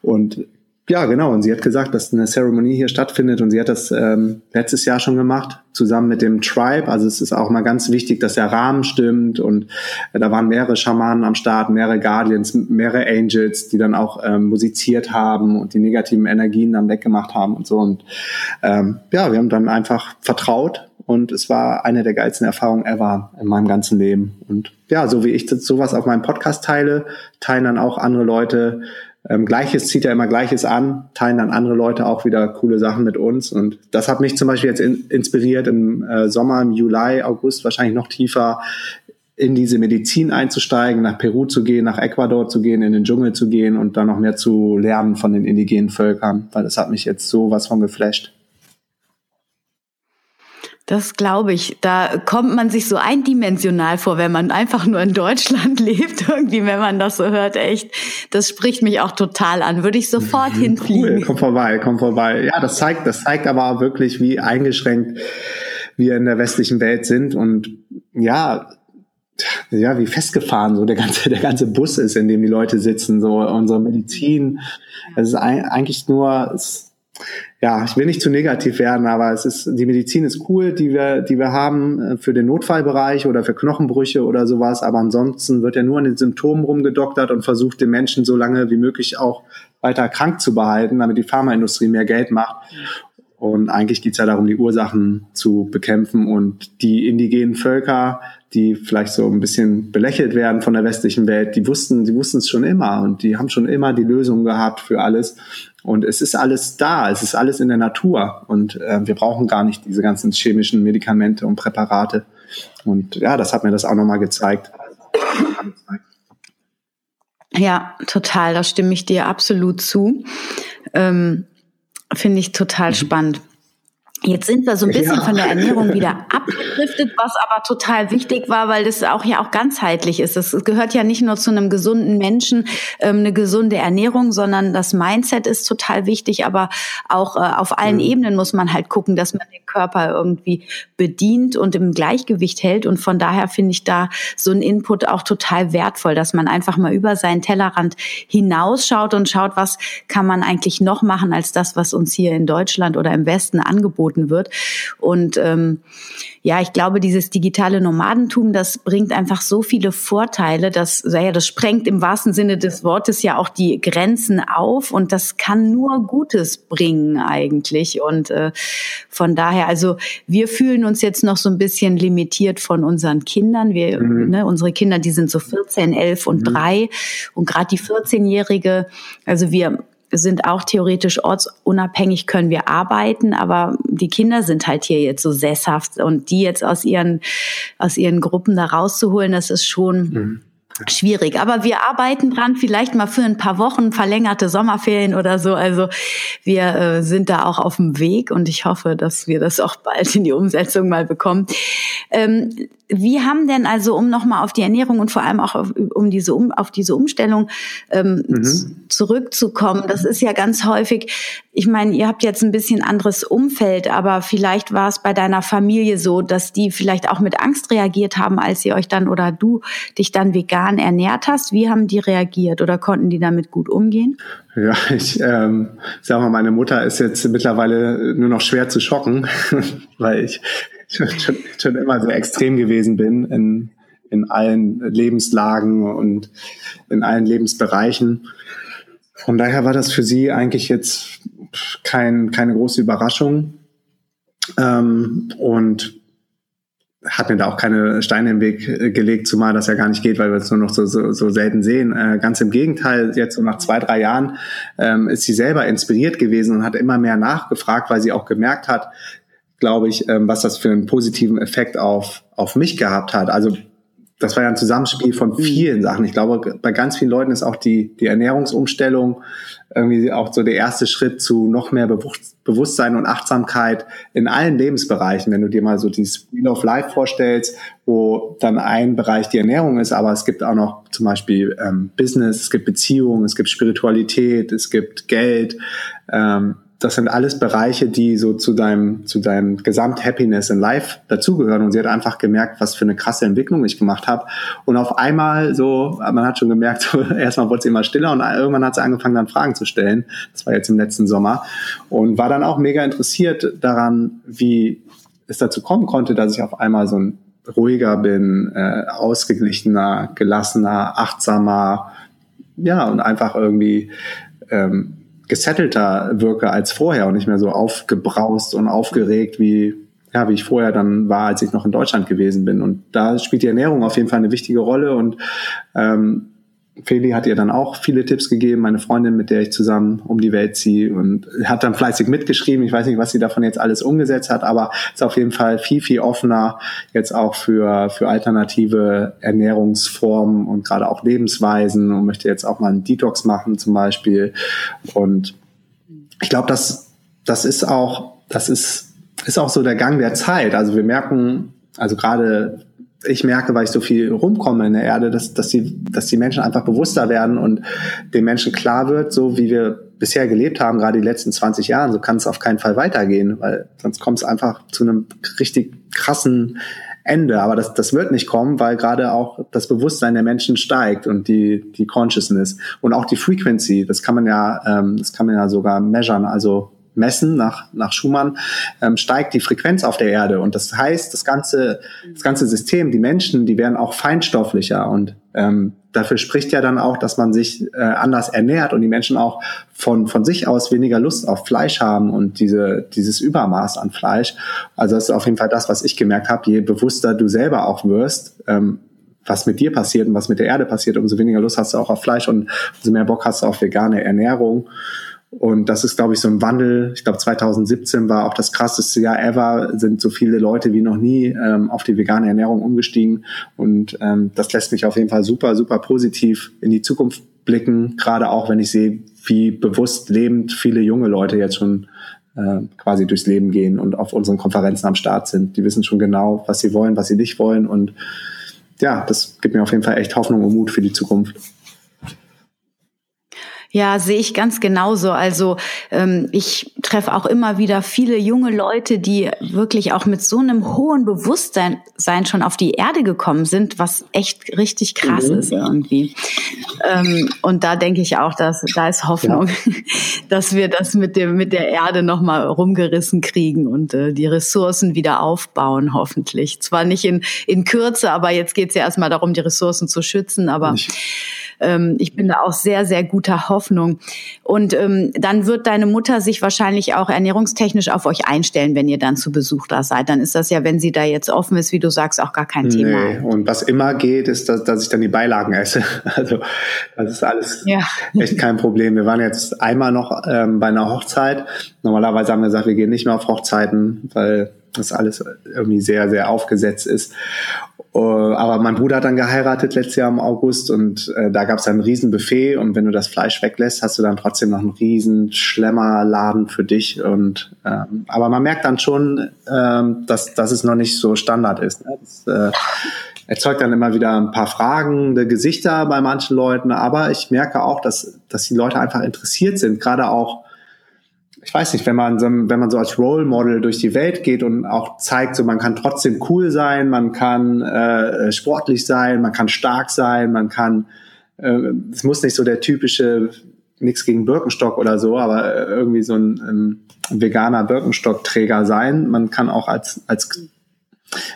Und ja, genau. Und sie hat gesagt, dass eine Zeremonie hier stattfindet und sie hat das ähm, letztes Jahr schon gemacht, zusammen mit dem Tribe. Also es ist auch mal ganz wichtig, dass der Rahmen stimmt und äh, da waren mehrere Schamanen am Start, mehrere Guardians, mehrere Angels, die dann auch ähm, musiziert haben und die negativen Energien dann weggemacht haben und so. Und ähm, ja, wir haben dann einfach vertraut und es war eine der geilsten Erfahrungen ever in meinem ganzen Leben. Und ja, so wie ich sowas auf meinem Podcast teile, teilen dann auch andere Leute ähm, Gleiches zieht ja immer Gleiches an, teilen dann andere Leute auch wieder coole Sachen mit uns. Und das hat mich zum Beispiel jetzt in, inspiriert, im äh, Sommer, im Juli, August wahrscheinlich noch tiefer in diese Medizin einzusteigen, nach Peru zu gehen, nach Ecuador zu gehen, in den Dschungel zu gehen und dann noch mehr zu lernen von den indigenen Völkern, weil das hat mich jetzt so was von geflasht. Das glaube ich. Da kommt man sich so eindimensional vor, wenn man einfach nur in Deutschland lebt. Irgendwie, wenn man das so hört, echt. Das spricht mich auch total an. Würde ich sofort mhm, hinfliegen. Cool. Komm vorbei, komm vorbei. Ja, das zeigt, das zeigt aber auch wirklich, wie eingeschränkt wir in der westlichen Welt sind und ja, ja, wie festgefahren so der ganze, der ganze Bus ist, in dem die Leute sitzen, so unsere Medizin. Es ist eigentlich nur, es, ja, ich will nicht zu negativ werden, aber es ist, die Medizin ist cool, die wir, die wir haben äh, für den Notfallbereich oder für Knochenbrüche oder sowas. Aber ansonsten wird ja nur an den Symptomen rumgedoktert und versucht, den Menschen so lange wie möglich auch weiter krank zu behalten, damit die Pharmaindustrie mehr Geld macht. Und eigentlich geht's ja darum, die Ursachen zu bekämpfen und die indigenen Völker, die vielleicht so ein bisschen belächelt werden von der westlichen Welt, die wussten, die wussten es schon immer und die haben schon immer die Lösung gehabt für alles. Und es ist alles da, es ist alles in der Natur und äh, wir brauchen gar nicht diese ganzen chemischen Medikamente und Präparate. Und ja, das hat mir das auch nochmal gezeigt. Ja, total, da stimme ich dir absolut zu. Ähm, Finde ich total mhm. spannend. Jetzt sind wir so ein bisschen ja. von der Ernährung wieder abgedriftet, was aber total wichtig war, weil das auch ja auch ganzheitlich ist. Es gehört ja nicht nur zu einem gesunden Menschen ähm, eine gesunde Ernährung, sondern das Mindset ist total wichtig. Aber auch äh, auf allen mhm. Ebenen muss man halt gucken, dass man den Körper irgendwie bedient und im Gleichgewicht hält. Und von daher finde ich da so ein Input auch total wertvoll, dass man einfach mal über seinen Tellerrand hinausschaut und schaut, was kann man eigentlich noch machen als das, was uns hier in Deutschland oder im Westen angeboten angeboten wird. Und ähm, ja, ich glaube, dieses digitale Nomadentum, das bringt einfach so viele Vorteile, dass, ja, das sprengt im wahrsten Sinne des Wortes ja auch die Grenzen auf und das kann nur Gutes bringen eigentlich. Und äh, von daher, also wir fühlen uns jetzt noch so ein bisschen limitiert von unseren Kindern. Wir, mhm. ne, unsere Kinder, die sind so 14, 11 und mhm. 3 und gerade die 14-Jährige, also wir sind auch theoretisch ortsunabhängig, können wir arbeiten, aber die Kinder sind halt hier jetzt so sesshaft und die jetzt aus ihren, aus ihren Gruppen da rauszuholen, das ist schon, mhm schwierig. Aber wir arbeiten dran, vielleicht mal für ein paar Wochen verlängerte Sommerferien oder so. Also wir äh, sind da auch auf dem Weg und ich hoffe, dass wir das auch bald in die Umsetzung mal bekommen. Ähm, wie haben denn also, um nochmal auf die Ernährung und vor allem auch auf, um diese, um, auf diese Umstellung ähm, mhm. zurückzukommen, das ist ja ganz häufig, ich meine, ihr habt jetzt ein bisschen anderes Umfeld, aber vielleicht war es bei deiner Familie so, dass die vielleicht auch mit Angst reagiert haben, als ihr euch dann oder du dich dann vegan ernährt hast. Wie haben die reagiert oder konnten die damit gut umgehen? Ja, ich ähm, sag mal, meine Mutter ist jetzt mittlerweile nur noch schwer zu schocken, weil ich schon, schon, schon immer sehr extrem gewesen bin in, in allen Lebenslagen und in allen Lebensbereichen. Von daher war das für sie eigentlich jetzt kein, keine große Überraschung. Ähm, und hat mir da auch keine Steine im Weg äh, gelegt, zumal das ja gar nicht geht, weil wir es nur noch so, so, so selten sehen. Äh, ganz im Gegenteil, jetzt so nach zwei, drei Jahren ähm, ist sie selber inspiriert gewesen und hat immer mehr nachgefragt, weil sie auch gemerkt hat, glaube ich, ähm, was das für einen positiven Effekt auf, auf mich gehabt hat. Also das war ja ein Zusammenspiel von mhm. vielen Sachen. Ich glaube, bei ganz vielen Leuten ist auch die, die Ernährungsumstellung irgendwie auch so der erste Schritt zu noch mehr Bewusstsein und Achtsamkeit in allen Lebensbereichen. Wenn du dir mal so dieses Wheel of Life vorstellst, wo dann ein Bereich die Ernährung ist, aber es gibt auch noch zum Beispiel ähm, Business, es gibt Beziehungen, es gibt Spiritualität, es gibt Geld, ähm, das sind alles Bereiche, die so zu deinem, zu deinem Gesamt-Happiness in Life dazugehören. Und sie hat einfach gemerkt, was für eine krasse Entwicklung ich gemacht habe. Und auf einmal so, man hat schon gemerkt, so, erstmal wurde sie immer stiller und irgendwann hat sie angefangen, dann Fragen zu stellen. Das war jetzt im letzten Sommer. Und war dann auch mega interessiert daran, wie es dazu kommen konnte, dass ich auf einmal so ein ruhiger bin, äh, ausgeglichener, gelassener, achtsamer, ja, und einfach irgendwie ähm, gesettelter wirke als vorher und nicht mehr so aufgebraust und aufgeregt wie ja, wie ich vorher dann war, als ich noch in Deutschland gewesen bin. Und da spielt die Ernährung auf jeden Fall eine wichtige Rolle. Und ähm, Feli hat ihr dann auch viele Tipps gegeben, meine Freundin, mit der ich zusammen um die Welt ziehe und hat dann fleißig mitgeschrieben. Ich weiß nicht, was sie davon jetzt alles umgesetzt hat, aber ist auf jeden Fall viel, viel offener jetzt auch für, für alternative Ernährungsformen und gerade auch Lebensweisen und möchte jetzt auch mal einen Detox machen zum Beispiel. Und ich glaube, das, das ist auch, das ist, ist auch so der Gang der Zeit. Also wir merken, also gerade ich merke, weil ich so viel rumkomme in der Erde, dass, dass, die, dass die Menschen einfach bewusster werden und den Menschen klar wird, so wie wir bisher gelebt haben, gerade die letzten 20 Jahre, so kann es auf keinen Fall weitergehen, weil sonst kommt es einfach zu einem richtig krassen Ende. Aber das, das wird nicht kommen, weil gerade auch das Bewusstsein der Menschen steigt und die, die Consciousness und auch die Frequency. Das kann man ja, ähm, das kann man ja sogar measuren. Also messen nach, nach Schumann, ähm, steigt die Frequenz auf der Erde. Und das heißt, das ganze, das ganze System, die Menschen, die werden auch feinstofflicher. Und ähm, dafür spricht ja dann auch, dass man sich äh, anders ernährt und die Menschen auch von, von sich aus weniger Lust auf Fleisch haben und diese, dieses Übermaß an Fleisch. Also das ist auf jeden Fall das, was ich gemerkt habe. Je bewusster du selber auch wirst, ähm, was mit dir passiert und was mit der Erde passiert, umso weniger Lust hast du auch auf Fleisch und umso mehr Bock hast du auf vegane Ernährung. Und das ist, glaube ich, so ein Wandel. Ich glaube, 2017 war auch das krasseste Jahr ever, sind so viele Leute wie noch nie ähm, auf die vegane Ernährung umgestiegen. Und ähm, das lässt mich auf jeden Fall super, super positiv in die Zukunft blicken, gerade auch wenn ich sehe, wie bewusst lebend viele junge Leute jetzt schon äh, quasi durchs Leben gehen und auf unseren Konferenzen am Start sind. Die wissen schon genau, was sie wollen, was sie nicht wollen. Und ja, das gibt mir auf jeden Fall echt Hoffnung und Mut für die Zukunft. Ja, sehe ich ganz genauso. Also ähm, ich treffe auch immer wieder viele junge Leute, die wirklich auch mit so einem hohen Bewusstsein sein schon auf die Erde gekommen sind, was echt richtig krass mhm, ist irgendwie. Ähm, und da denke ich auch, dass da ist Hoffnung, ja. dass wir das mit dem mit der Erde noch mal rumgerissen kriegen und äh, die Ressourcen wieder aufbauen, hoffentlich. Zwar nicht in in Kürze, aber jetzt geht es ja erstmal darum, die Ressourcen zu schützen. Aber ähm, ich bin da auch sehr sehr guter Hoffnung Hoffnung. Und ähm, dann wird deine Mutter sich wahrscheinlich auch ernährungstechnisch auf euch einstellen, wenn ihr dann zu Besuch da seid. Dann ist das ja, wenn sie da jetzt offen ist, wie du sagst, auch gar kein Thema. Nee. Und was immer geht, ist, dass, dass ich dann die Beilagen esse. Also das ist alles ja. echt kein Problem. Wir waren jetzt einmal noch ähm, bei einer Hochzeit. Normalerweise haben wir gesagt, wir gehen nicht mehr auf Hochzeiten, weil das alles irgendwie sehr, sehr aufgesetzt ist. Äh, aber mein Bruder hat dann geheiratet letztes Jahr im August und äh, da gab es ein riesen Buffet und wenn du das Fleisch weglässt, hast du dann trotzdem noch einen riesen Schlemmerladen für dich. Und ähm, aber man merkt dann schon, ähm, dass, dass es noch nicht so Standard ist. Ne? Das, äh, erzeugt dann immer wieder ein paar fragende Gesichter bei manchen Leuten, aber ich merke auch, dass, dass die Leute einfach interessiert sind, gerade auch ich weiß nicht, wenn man so, wenn man so als Role Model durch die Welt geht und auch zeigt, so man kann trotzdem cool sein, man kann äh, sportlich sein, man kann stark sein, man kann, äh, es muss nicht so der typische, nichts gegen Birkenstock oder so, aber äh, irgendwie so ein ähm, veganer Birkenstockträger sein. Man kann auch als, als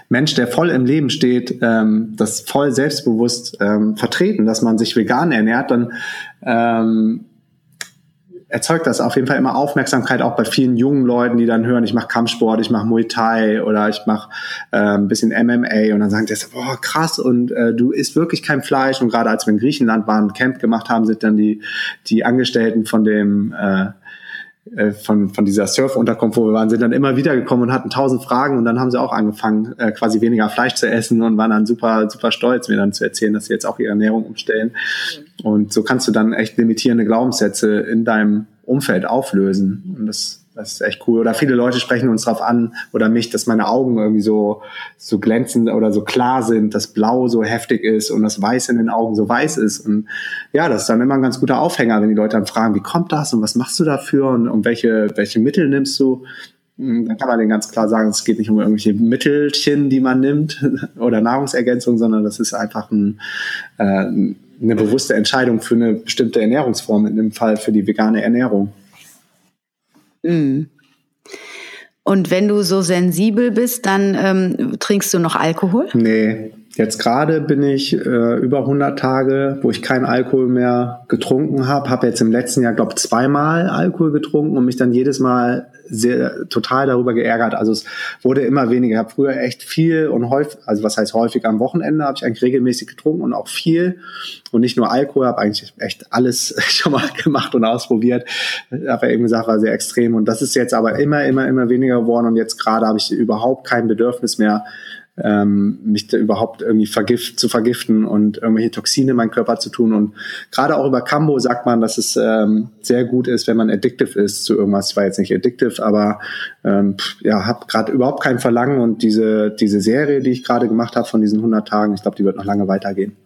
Mensch, der voll im Leben steht, ähm, das voll selbstbewusst ähm, vertreten, dass man sich vegan ernährt, dann ähm, erzeugt das auf jeden Fall immer Aufmerksamkeit auch bei vielen jungen Leuten, die dann hören, ich mache Kampfsport, ich mache Muay Thai oder ich mache äh, ein bisschen MMA und dann sagen die, boah krass und äh, du isst wirklich kein Fleisch. Und gerade als wir in Griechenland waren, Camp gemacht haben, sind dann die die Angestellten von dem äh, äh, von, von dieser Surf-Unterkunft, wo wir waren, sind dann immer wieder gekommen und hatten tausend Fragen und dann haben sie auch angefangen, äh, quasi weniger Fleisch zu essen und waren dann super, super stolz, mir dann zu erzählen, dass sie jetzt auch ihre Ernährung umstellen. Und so kannst du dann echt limitierende Glaubenssätze in deinem Umfeld auflösen. Und das das ist echt cool. Oder viele Leute sprechen uns darauf an oder mich, dass meine Augen irgendwie so, so glänzend oder so klar sind, dass Blau so heftig ist und das Weiß in den Augen so weiß ist. Und ja, das ist dann immer ein ganz guter Aufhänger, wenn die Leute dann fragen, wie kommt das und was machst du dafür und, und welche, welche Mittel nimmst du? Hm, dann kann man denen ganz klar sagen, es geht nicht um irgendwelche Mittelchen, die man nimmt oder Nahrungsergänzung, sondern das ist einfach ein, äh, eine bewusste Entscheidung für eine bestimmte Ernährungsform, in dem Fall für die vegane Ernährung. Mhm. Und wenn du so sensibel bist, dann ähm, trinkst du noch Alkohol? Nee, jetzt gerade bin ich äh, über 100 Tage, wo ich keinen Alkohol mehr getrunken habe. Habe jetzt im letzten Jahr, glaube zweimal Alkohol getrunken und mich dann jedes Mal sehr total darüber geärgert. Also es wurde immer weniger. Ich habe früher echt viel und häufig, also was heißt häufig am Wochenende, habe ich eigentlich regelmäßig getrunken und auch viel und nicht nur Alkohol, habe eigentlich echt alles schon mal gemacht und ausprobiert. Habe ja eben gesagt, war sehr extrem und das ist jetzt aber immer, immer, immer weniger geworden und jetzt gerade habe ich überhaupt kein Bedürfnis mehr ähm, mich da überhaupt irgendwie vergift, zu vergiften und irgendwelche Toxine in meinen Körper zu tun. Und gerade auch über Cambo sagt man, dass es ähm, sehr gut ist, wenn man addictive ist zu irgendwas. Ich war jetzt nicht addictive, aber ähm, ja, habe gerade überhaupt kein Verlangen und diese, diese Serie, die ich gerade gemacht habe von diesen 100 Tagen, ich glaube, die wird noch lange weitergehen.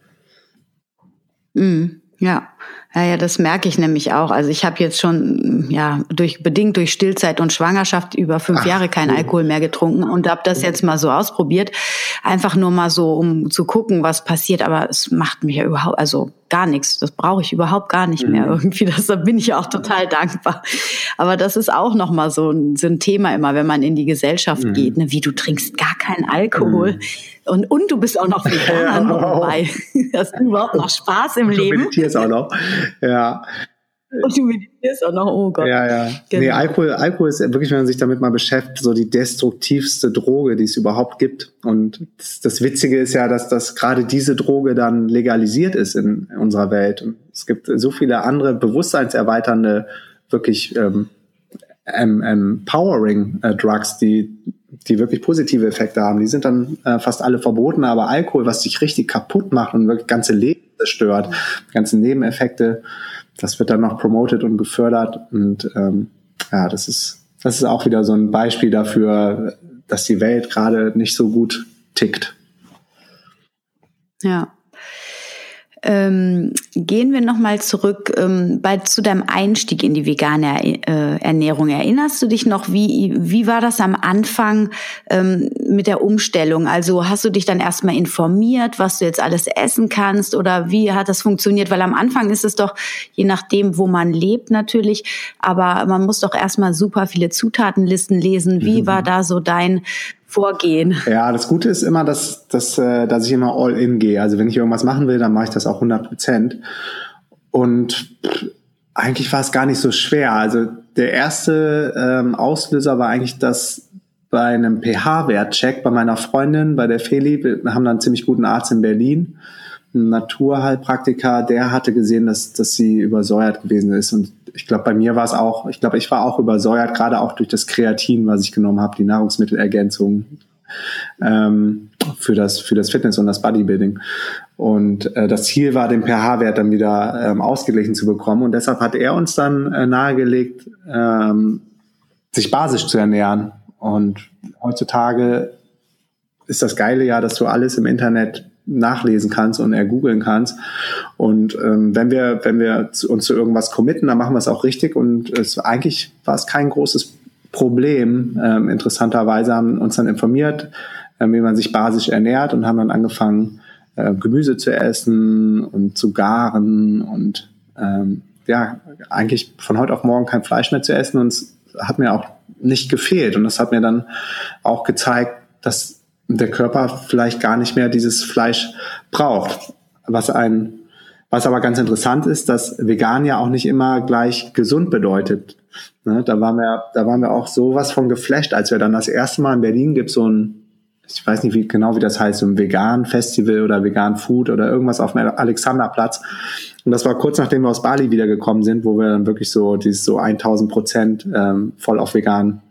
Mm, ja. Ja, ja, das merke ich nämlich auch. Also ich habe jetzt schon ja durch bedingt durch Stillzeit und Schwangerschaft über fünf Ach, Jahre keinen Alkohol mehr getrunken und habe das jetzt mal so ausprobiert, einfach nur mal so, um zu gucken, was passiert. Aber es macht mich ja überhaupt, also gar nichts. Das brauche ich überhaupt gar nicht mehr mhm. irgendwie. Das, da bin ich auch total dankbar. Aber das ist auch noch mal so ein, so ein Thema immer, wenn man in die Gesellschaft mhm. geht. Ne? Wie du trinkst gar keinen Alkohol. Mhm. Und, und du bist auch noch Veganer ja, dabei. Hast du überhaupt noch Spaß im du Leben? Du meditierst auch noch. Ja. Und du meditierst auch noch, oh Gott. Ja, ja. Genau. Nee, Alkohol, Alkohol ist wirklich, wenn man sich damit mal beschäftigt, so die destruktivste Droge, die es überhaupt gibt. Und das, das Witzige ist ja, dass das gerade diese Droge dann legalisiert ist in, in unserer Welt. Und es gibt so viele andere bewusstseinserweiternde, wirklich ähm, empowering äh, Drugs, die die wirklich positive Effekte haben. Die sind dann äh, fast alle verboten, aber Alkohol, was dich richtig kaputt macht und wirklich ganze Leben zerstört, ganze Nebeneffekte, das wird dann noch promoted und gefördert und ähm, ja, das ist das ist auch wieder so ein Beispiel dafür, dass die Welt gerade nicht so gut tickt. Ja. Ähm, gehen wir nochmal zurück ähm, bei, zu deinem Einstieg in die vegane äh, Ernährung. Erinnerst du dich noch, wie, wie war das am Anfang ähm, mit der Umstellung? Also hast du dich dann erstmal informiert, was du jetzt alles essen kannst oder wie hat das funktioniert? Weil am Anfang ist es doch, je nachdem, wo man lebt natürlich, aber man muss doch erstmal super viele Zutatenlisten lesen. Wie mhm. war da so dein vorgehen. Ja, das Gute ist immer, dass, dass, äh, dass ich immer all in gehe. Also wenn ich irgendwas machen will, dann mache ich das auch 100 Prozent. Und eigentlich war es gar nicht so schwer. Also der erste ähm, Auslöser war eigentlich, dass bei einem pH-Wertcheck bei meiner Freundin, bei der Feli, wir haben dann einen ziemlich guten Arzt in Berlin, ein Naturheilpraktiker, der hatte gesehen, dass, dass sie übersäuert gewesen ist. Und ich glaube, bei mir war es auch, ich glaube, ich war auch übersäuert, gerade auch durch das Kreatin, was ich genommen habe, die Nahrungsmittelergänzung ähm, für, das, für das Fitness und das Bodybuilding. Und äh, das Ziel war, den pH-Wert dann wieder ähm, ausgeglichen zu bekommen. Und deshalb hat er uns dann äh, nahegelegt, ähm, sich basisch zu ernähren. Und heutzutage ist das Geile ja, dass du alles im Internet nachlesen kannst und ergoogeln kannst. Und ähm, wenn wir, wenn wir uns zu irgendwas committen, dann machen wir es auch richtig. Und es eigentlich war es kein großes Problem. Ähm, interessanterweise haben uns dann informiert, ähm, wie man sich basisch ernährt und haben dann angefangen, äh, Gemüse zu essen und zu garen und ähm, ja, eigentlich von heute auf morgen kein Fleisch mehr zu essen. Und es hat mir auch nicht gefehlt. Und das hat mir dann auch gezeigt, dass der Körper vielleicht gar nicht mehr dieses Fleisch braucht. Was ein, was aber ganz interessant ist, dass vegan ja auch nicht immer gleich gesund bedeutet. Ne, da waren wir, da waren wir auch sowas von geflasht, als wir dann das erste Mal in Berlin gibt so ein, ich weiß nicht wie, genau wie das heißt, so ein vegan Festival oder vegan Food oder irgendwas auf dem Alexanderplatz. Und das war kurz nachdem wir aus Bali wiedergekommen sind, wo wir dann wirklich so dieses so 1000 Prozent ähm, voll auf vegan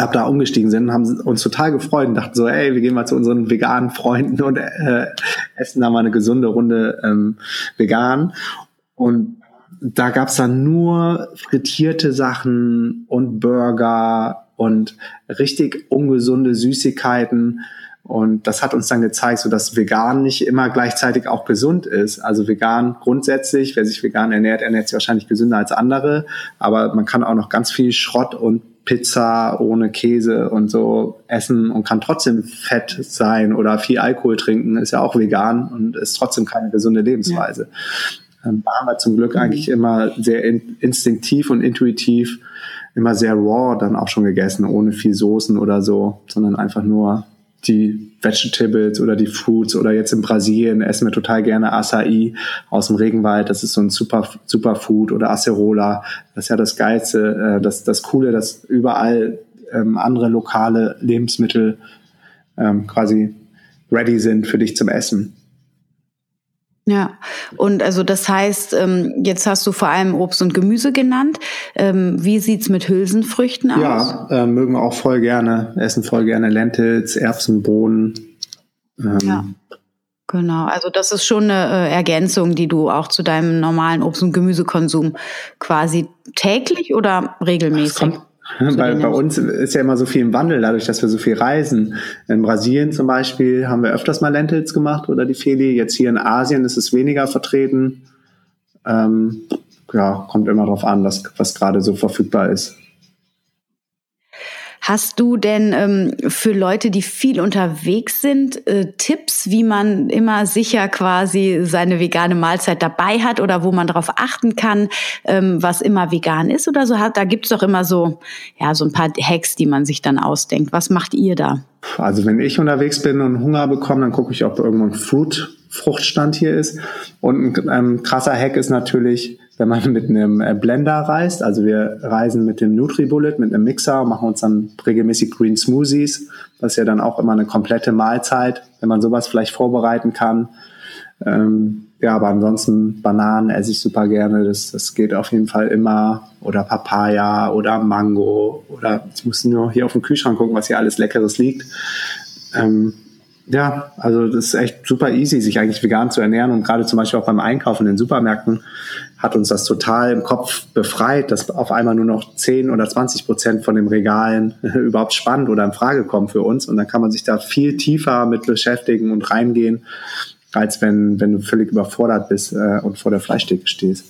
ab da umgestiegen sind, haben uns total gefreut und dachten so, ey, wir gehen mal zu unseren veganen Freunden und äh, essen da mal eine gesunde Runde ähm, vegan. Und da gab's dann nur frittierte Sachen und Burger und richtig ungesunde Süßigkeiten. Und das hat uns dann gezeigt, so dass vegan nicht immer gleichzeitig auch gesund ist. Also vegan grundsätzlich, wer sich vegan ernährt, ernährt sich wahrscheinlich gesünder als andere. Aber man kann auch noch ganz viel Schrott und Pizza ohne Käse und so essen und kann trotzdem fett sein oder viel Alkohol trinken, ist ja auch vegan und ist trotzdem keine gesunde Lebensweise. Ja. Ähm, da haben wir zum Glück mhm. eigentlich immer sehr in, instinktiv und intuitiv immer sehr raw dann auch schon gegessen, ohne viel Soßen oder so, sondern einfach nur die Vegetables oder die Fruits oder jetzt in Brasilien essen wir total gerne Acai aus dem Regenwald. Das ist so ein super, super Food oder Acerola. Das ist ja das Geilste, äh, das, das Coole, dass überall ähm, andere lokale Lebensmittel ähm, quasi ready sind für dich zum Essen. Ja, und also das heißt, ähm, jetzt hast du vor allem Obst und Gemüse genannt. Ähm, wie sieht's mit Hülsenfrüchten aus? Ja, äh, mögen wir auch voll gerne, essen voll gerne Lentils, Erbsen, Bohnen. Ähm, ja. Genau, also das ist schon eine äh, Ergänzung, die du auch zu deinem normalen Obst- und Gemüsekonsum quasi täglich oder regelmäßig? Bei, bei uns ist ja immer so viel im Wandel, dadurch, dass wir so viel reisen. In Brasilien zum Beispiel haben wir öfters mal Lentils gemacht oder die Feli. Jetzt hier in Asien ist es weniger vertreten. Ähm, ja, kommt immer darauf an, was, was gerade so verfügbar ist. Hast du denn ähm, für Leute, die viel unterwegs sind, äh, Tipps, wie man immer sicher quasi seine vegane Mahlzeit dabei hat oder wo man darauf achten kann, ähm, was immer vegan ist oder so hat? Da gibt's doch immer so, ja, so ein paar Hacks, die man sich dann ausdenkt. Was macht ihr da? Also wenn ich unterwegs bin und Hunger bekomme, dann gucke ich, ob irgendwo ein Fruit Fruchtstand hier ist. Und ein ähm, krasser Hack ist natürlich, wenn man mit einem äh, Blender reist. Also wir reisen mit dem NutriBullet, mit einem Mixer, machen uns dann regelmäßig Green Smoothies. Das ist ja dann auch immer eine komplette Mahlzeit, wenn man sowas vielleicht vorbereiten kann. Ähm, ja, aber ansonsten Bananen esse ich super gerne. Das, das geht auf jeden Fall immer. Oder Papaya oder Mango. Oder ich muss nur hier auf den Kühlschrank gucken, was hier alles Leckeres liegt. Ähm, ja, also das ist echt super easy, sich eigentlich vegan zu ernähren. Und gerade zum Beispiel auch beim Einkaufen in den Supermärkten hat uns das total im Kopf befreit, dass auf einmal nur noch 10 oder 20 Prozent von den Regalen überhaupt spannend oder in Frage kommen für uns. Und dann kann man sich da viel tiefer mit beschäftigen und reingehen, als wenn, wenn du völlig überfordert bist äh, und vor der Fleischtheke stehst.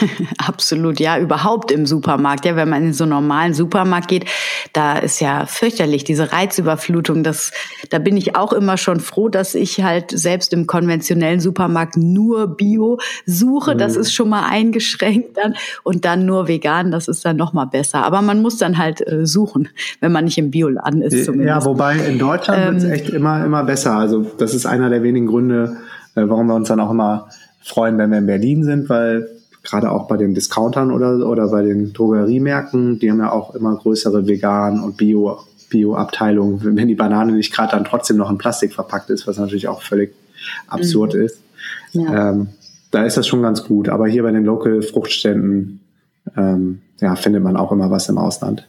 Absolut, ja, überhaupt im Supermarkt. Ja, wenn man in so einen normalen Supermarkt geht, da ist ja fürchterlich diese Reizüberflutung. Das, da bin ich auch immer schon froh, dass ich halt selbst im konventionellen Supermarkt nur Bio suche. Das mhm. ist schon mal eingeschränkt dann und dann nur vegan. Das ist dann noch mal besser. Aber man muss dann halt äh, suchen, wenn man nicht im Bioladen ist. Zumindest. Ja, wobei in Deutschland ähm, wird es echt immer immer besser. Also das ist einer der wenigen Gründe, äh, warum wir uns dann auch immer freuen, wenn wir in Berlin sind, weil gerade auch bei den Discountern oder, oder bei den Drogeriemärkten, die haben ja auch immer größere Vegan- und Bio- Bio-Abteilungen, wenn die Banane nicht gerade dann trotzdem noch in Plastik verpackt ist, was natürlich auch völlig absurd mhm. ist. Ja. Ähm, da ist das schon ganz gut. Aber hier bei den Local-Fruchtständen ähm, ja, findet man auch immer was im Ausland.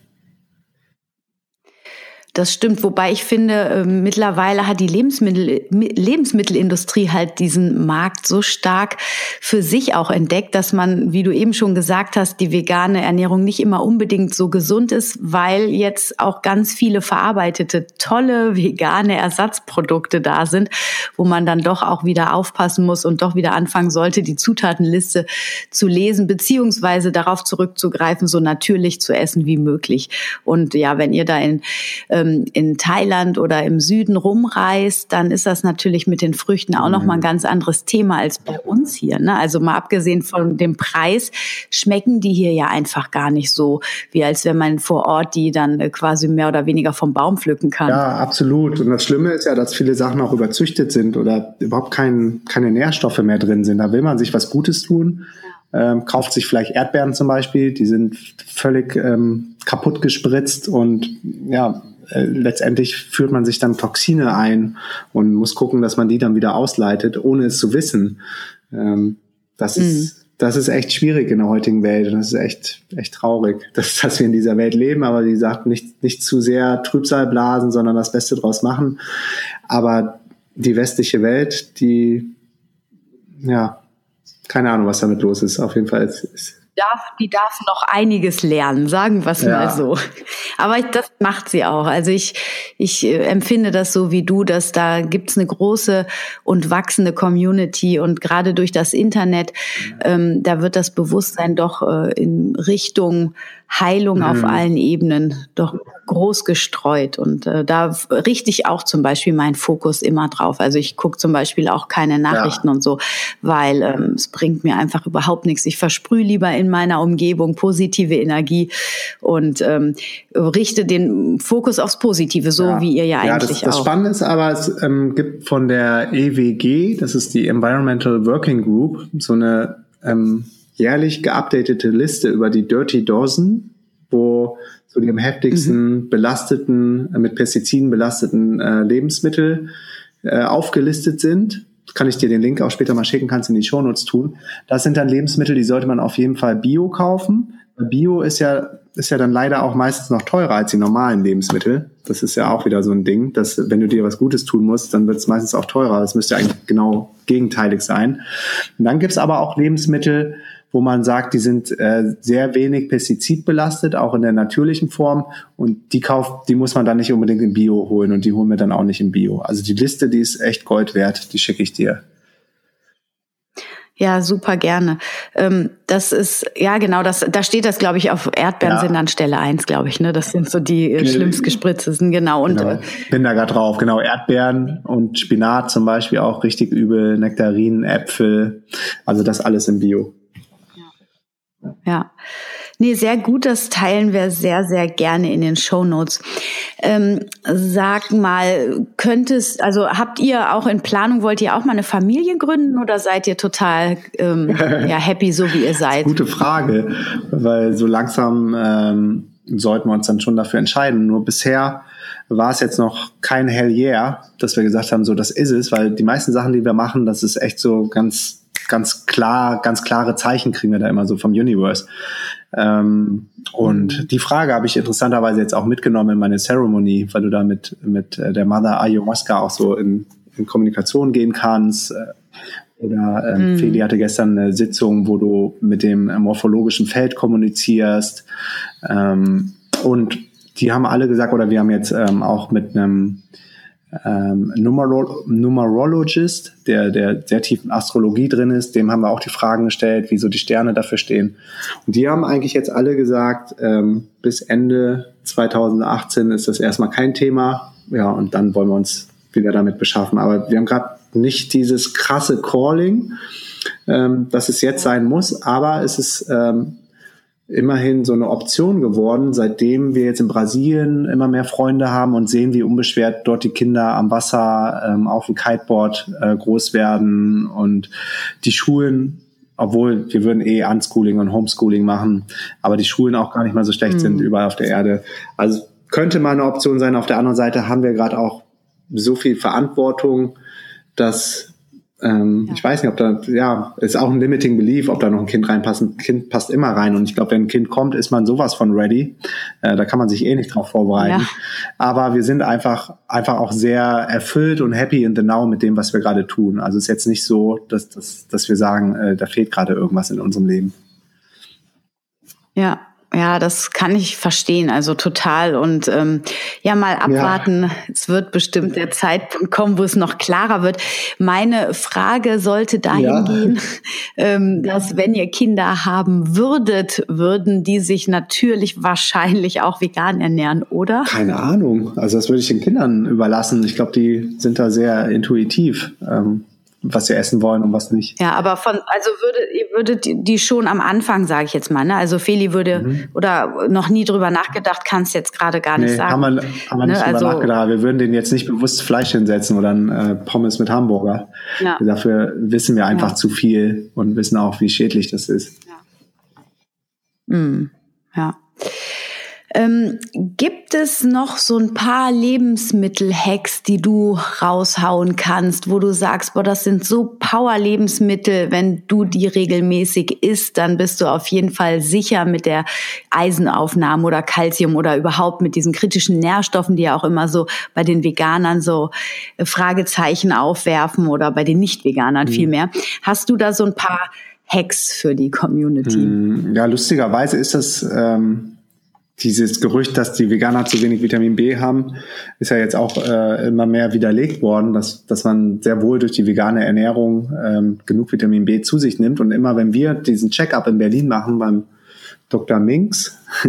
Das stimmt, wobei ich finde, äh, mittlerweile hat die Lebensmittel, Lebensmittelindustrie halt diesen Markt so stark für sich auch entdeckt, dass man, wie du eben schon gesagt hast, die vegane Ernährung nicht immer unbedingt so gesund ist, weil jetzt auch ganz viele verarbeitete, tolle vegane Ersatzprodukte da sind, wo man dann doch auch wieder aufpassen muss und doch wieder anfangen sollte, die Zutatenliste zu lesen, beziehungsweise darauf zurückzugreifen, so natürlich zu essen wie möglich. Und ja, wenn ihr da in äh, ähm, in Thailand oder im Süden rumreist, dann ist das natürlich mit den Früchten auch mhm. noch mal ein ganz anderes Thema als bei uns hier. Ne? Also mal abgesehen von dem Preis schmecken die hier ja einfach gar nicht so, wie als wenn man vor Ort die dann äh, quasi mehr oder weniger vom Baum pflücken kann. Ja, absolut. Und das Schlimme ist ja, dass viele Sachen auch überzüchtet sind oder überhaupt kein, keine Nährstoffe mehr drin sind. Da will man sich was Gutes tun. Ähm, kauft sich vielleicht Erdbeeren zum Beispiel, die sind völlig ähm, kaputt gespritzt und ja, äh, letztendlich führt man sich dann Toxine ein und muss gucken, dass man die dann wieder ausleitet, ohne es zu wissen. Ähm, das mhm. ist das ist echt schwierig in der heutigen Welt und das ist echt, echt traurig, dass, dass wir in dieser Welt leben, aber wie gesagt, nicht, nicht zu sehr Trübsal blasen, sondern das Beste draus machen. Aber die westliche Welt, die, ja, keine Ahnung, was damit los ist. Auf jeden Fall ist, ist darf, die darf noch einiges lernen, sagen wir es ja. mal so. Aber das macht sie auch. Also ich, ich äh, empfinde das so wie du, dass da gibt's eine große und wachsende Community und gerade durch das Internet, ähm, da wird das Bewusstsein doch äh, in Richtung Heilung mhm. auf allen Ebenen doch groß gestreut. Und äh, da richte ich auch zum Beispiel meinen Fokus immer drauf. Also ich gucke zum Beispiel auch keine Nachrichten ja. und so, weil ähm, es bringt mir einfach überhaupt nichts. Ich versprühe lieber in meiner Umgebung positive Energie und ähm, richte den Fokus aufs Positive, so ja. wie ihr ja eigentlich ja, das, das auch. Das Spannende ist aber, es ähm, gibt von der EWG, das ist die Environmental Working Group, so eine ähm, jährlich geupdatete Liste über die Dirty Dozen, wo so die am heftigsten mhm. belasteten, äh, mit Pestiziden belasteten äh, Lebensmittel äh, aufgelistet sind. Kann ich dir den Link auch später mal schicken, kannst in die Shownotes tun. Das sind dann Lebensmittel, die sollte man auf jeden Fall Bio kaufen. Bio ist ja, ist ja dann leider auch meistens noch teurer als die normalen Lebensmittel. Das ist ja auch wieder so ein Ding, dass wenn du dir was Gutes tun musst, dann wird es meistens auch teurer. Das müsste eigentlich genau gegenteilig sein. Und dann gibt's aber auch Lebensmittel, wo man sagt, die sind äh, sehr wenig pestizidbelastet, auch in der natürlichen Form. Und die kauft, die muss man dann nicht unbedingt im Bio holen und die holen wir dann auch nicht im Bio. Also die Liste, die ist echt Gold wert, die schicke ich dir. Ja, super gerne. Ähm, das ist, ja genau, das, da steht das, glaube ich, auf Erdbeeren ja. sind an Stelle eins, glaube ich. Ne? Das sind so die äh, schlimmst gespritztesten, genau. Und, genau. Äh, Bin da gerade drauf, genau. Erdbeeren und Spinat zum Beispiel auch richtig übel, Nektarinen, Äpfel, also das alles im Bio. Ja. Nee, sehr gut, das teilen wir sehr, sehr gerne in den Show Notes. Ähm, sag mal, könntest, also habt ihr auch in Planung, wollt ihr auch mal eine Familie gründen oder seid ihr total ähm, ja, happy, so wie ihr seid? Gute Frage, weil so langsam ähm, sollten wir uns dann schon dafür entscheiden. Nur bisher war es jetzt noch kein Hell yeah, dass wir gesagt haben, so das ist es, weil die meisten Sachen, die wir machen, das ist echt so ganz ganz klar, ganz klare Zeichen kriegen wir da immer so vom Universe. Ähm, und die Frage habe ich interessanterweise jetzt auch mitgenommen in meine Ceremony, weil du da mit, mit äh, der Mother Ayahuasca auch so in, in Kommunikation gehen kannst. Äh, oder äh, mhm. Feli hatte gestern eine Sitzung, wo du mit dem morphologischen Feld kommunizierst. Ähm, und die haben alle gesagt, oder wir haben jetzt ähm, auch mit einem ähm, Numero Numerologist, der, der sehr tief in Astrologie drin ist, dem haben wir auch die Fragen gestellt, wieso die Sterne dafür stehen. Und die haben eigentlich jetzt alle gesagt, ähm, bis Ende 2018 ist das erstmal kein Thema. Ja, und dann wollen wir uns wieder damit beschaffen. Aber wir haben gerade nicht dieses krasse Calling, ähm, dass es jetzt sein muss, aber es ist ähm, immerhin so eine Option geworden, seitdem wir jetzt in Brasilien immer mehr Freunde haben und sehen, wie unbeschwert dort die Kinder am Wasser ähm, auf dem Kiteboard äh, groß werden und die Schulen obwohl wir würden eh Unschooling und Homeschooling machen, aber die Schulen auch gar nicht mal so schlecht mhm. sind überall auf der Erde. Also könnte mal eine Option sein. Auf der anderen Seite haben wir gerade auch so viel Verantwortung, dass ähm, ja. Ich weiß nicht, ob da, ja, ist auch ein limiting belief, ob da noch ein Kind reinpasst. Ein Kind passt immer rein. Und ich glaube, wenn ein Kind kommt, ist man sowas von ready. Äh, da kann man sich eh nicht drauf vorbereiten. Ja. Aber wir sind einfach, einfach auch sehr erfüllt und happy in the now mit dem, was wir gerade tun. Also es ist jetzt nicht so, dass, dass, dass wir sagen, äh, da fehlt gerade irgendwas in unserem Leben. Ja, ja, das kann ich verstehen, also total. Und ähm, ja, mal abwarten. Ja. Es wird bestimmt der Zeitpunkt kommen, wo es noch klarer wird. Meine Frage sollte dahin ja. gehen, ähm, dass wenn ihr Kinder haben würdet, würden die sich natürlich wahrscheinlich auch vegan ernähren, oder? Keine Ahnung. Also das würde ich den Kindern überlassen. Ich glaube, die sind da sehr intuitiv. Ähm, was sie essen wollen und was nicht. Ja, aber von, also würdet, ihr würdet die schon am Anfang, sage ich jetzt mal, ne? Also Feli würde mhm. oder noch nie drüber nachgedacht, kannst jetzt gerade gar nicht nee, sagen. Haben wir, haben wir nicht ne? drüber also, nachgedacht. Wir würden denen jetzt nicht bewusst Fleisch hinsetzen oder ein äh, Pommes mit Hamburger. Ja. Dafür wissen wir einfach ja. zu viel und wissen auch, wie schädlich das ist. Ja. Mm, ja. Ähm, gibt es noch so ein paar Lebensmittel-Hacks, die du raushauen kannst, wo du sagst, boah, das sind so Power-Lebensmittel, wenn du die regelmäßig isst, dann bist du auf jeden Fall sicher mit der Eisenaufnahme oder Kalzium oder überhaupt mit diesen kritischen Nährstoffen, die ja auch immer so bei den Veganern so äh, Fragezeichen aufwerfen oder bei den Nicht-Veganern mhm. vielmehr. Hast du da so ein paar Hacks für die Community? Hm, ja, lustigerweise ist das ähm, dieses Gerücht, dass die Veganer zu wenig Vitamin B haben, ist ja jetzt auch äh, immer mehr widerlegt worden, dass, dass man sehr wohl durch die vegane Ernährung ähm, genug Vitamin B zu sich nimmt. Und immer wenn wir diesen Check-up in Berlin machen beim Dr. Minks,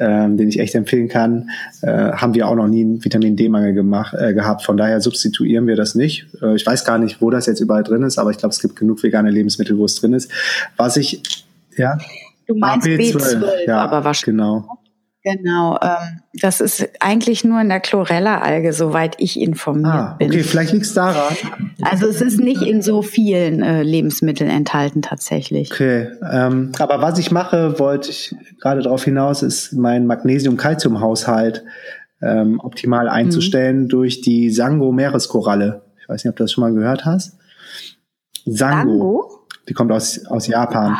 ähm, den ich echt empfehlen kann, äh, haben wir auch noch nie einen Vitamin D-Mangel gemacht, äh, gehabt. Von daher substituieren wir das nicht. Äh, ich weiß gar nicht, wo das jetzt überall drin ist, aber ich glaube, es gibt genug vegane Lebensmittel, wo es drin ist. Was ich, ja. Du meinst B12, B12 ja, aber wahrscheinlich. Genau. Genau, ähm, das ist eigentlich nur in der Chlorella-Alge, soweit ich informiert ah, bin. Okay, vielleicht liegt es daran. Also es ist nicht in so vielen äh, Lebensmitteln enthalten tatsächlich. Okay, ähm, aber was ich mache, wollte ich gerade darauf hinaus, ist mein Magnesium-Calcium-Haushalt ähm, optimal einzustellen mhm. durch die Sango-Meereskoralle. Ich weiß nicht, ob du das schon mal gehört hast. Sango. Sango? Die kommt aus, aus Japan.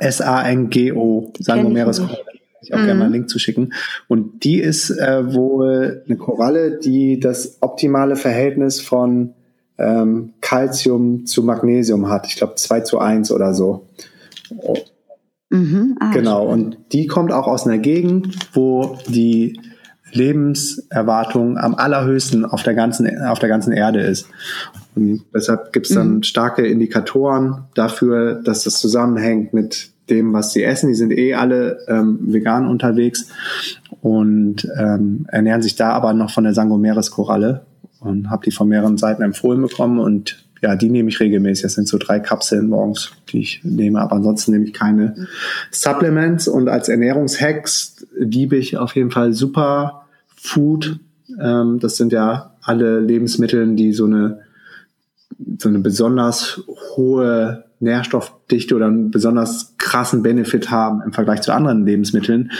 S-A-N-G-O, Sango-Meereskoralle ich auch mhm. gerne mal einen Link zu schicken. Und die ist äh, wohl eine Koralle, die das optimale Verhältnis von ähm, Calcium zu Magnesium hat. Ich glaube 2 zu 1 oder so. Mhm. Ah, genau, und die kommt auch aus einer Gegend, wo die Lebenserwartung am allerhöchsten auf der ganzen, auf der ganzen Erde ist. Und deshalb gibt es dann mhm. starke Indikatoren dafür, dass das zusammenhängt mit dem, was sie essen. Die sind eh alle ähm, vegan unterwegs und ähm, ernähren sich da aber noch von der Sangomeres-Koralle und habe die von mehreren Seiten empfohlen bekommen und ja, die nehme ich regelmäßig. Das sind so drei Kapseln morgens, die ich nehme, aber ansonsten nehme ich keine Supplements und als Ernährungshacks liebe ich auf jeden Fall Superfood. Ähm, das sind ja alle Lebensmittel, die so eine so eine besonders hohe Nährstoffdichte oder einen besonders krassen Benefit haben im Vergleich zu anderen Lebensmitteln.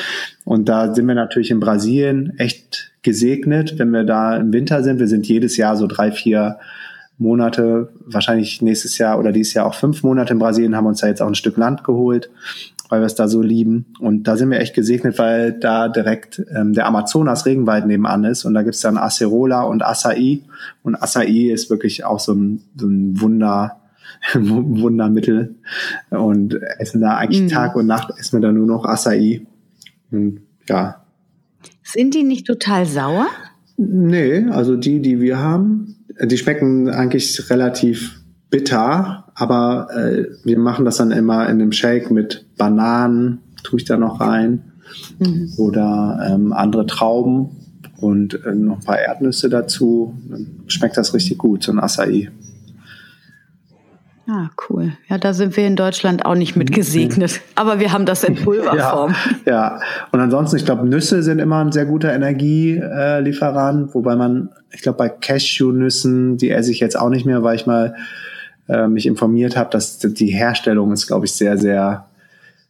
Und da sind wir natürlich in Brasilien echt gesegnet, wenn wir da im Winter sind. Wir sind jedes Jahr so drei, vier Monate, wahrscheinlich nächstes Jahr oder dieses Jahr auch fünf Monate in Brasilien, haben uns da jetzt auch ein Stück Land geholt, weil wir es da so lieben. Und da sind wir echt gesegnet, weil da direkt ähm, der Amazonas-Regenwald nebenan ist. Und da gibt's dann Acerola und Acai. Und Acai ist wirklich auch so ein, so ein Wunder, Wundermittel und essen da eigentlich mhm. Tag und Nacht essen wir da nur noch Acai. Und, ja. Sind die nicht total sauer? Nee, also die, die wir haben, die schmecken eigentlich relativ bitter, aber äh, wir machen das dann immer in einem Shake mit Bananen, tue ich da noch rein mhm. oder ähm, andere Trauben und äh, noch ein paar Erdnüsse dazu. Dann schmeckt das richtig gut, so ein Acai. Ah, cool. Ja, da sind wir in Deutschland auch nicht mit gesegnet. Aber wir haben das in Pulverform. ja, ja. und ansonsten, ich glaube, Nüsse sind immer ein sehr guter Energielieferant, wobei man, ich glaube, bei Cashew-Nüssen, die esse ich jetzt auch nicht mehr, weil ich mal äh, mich informiert habe, dass die Herstellung ist, glaube ich, sehr, sehr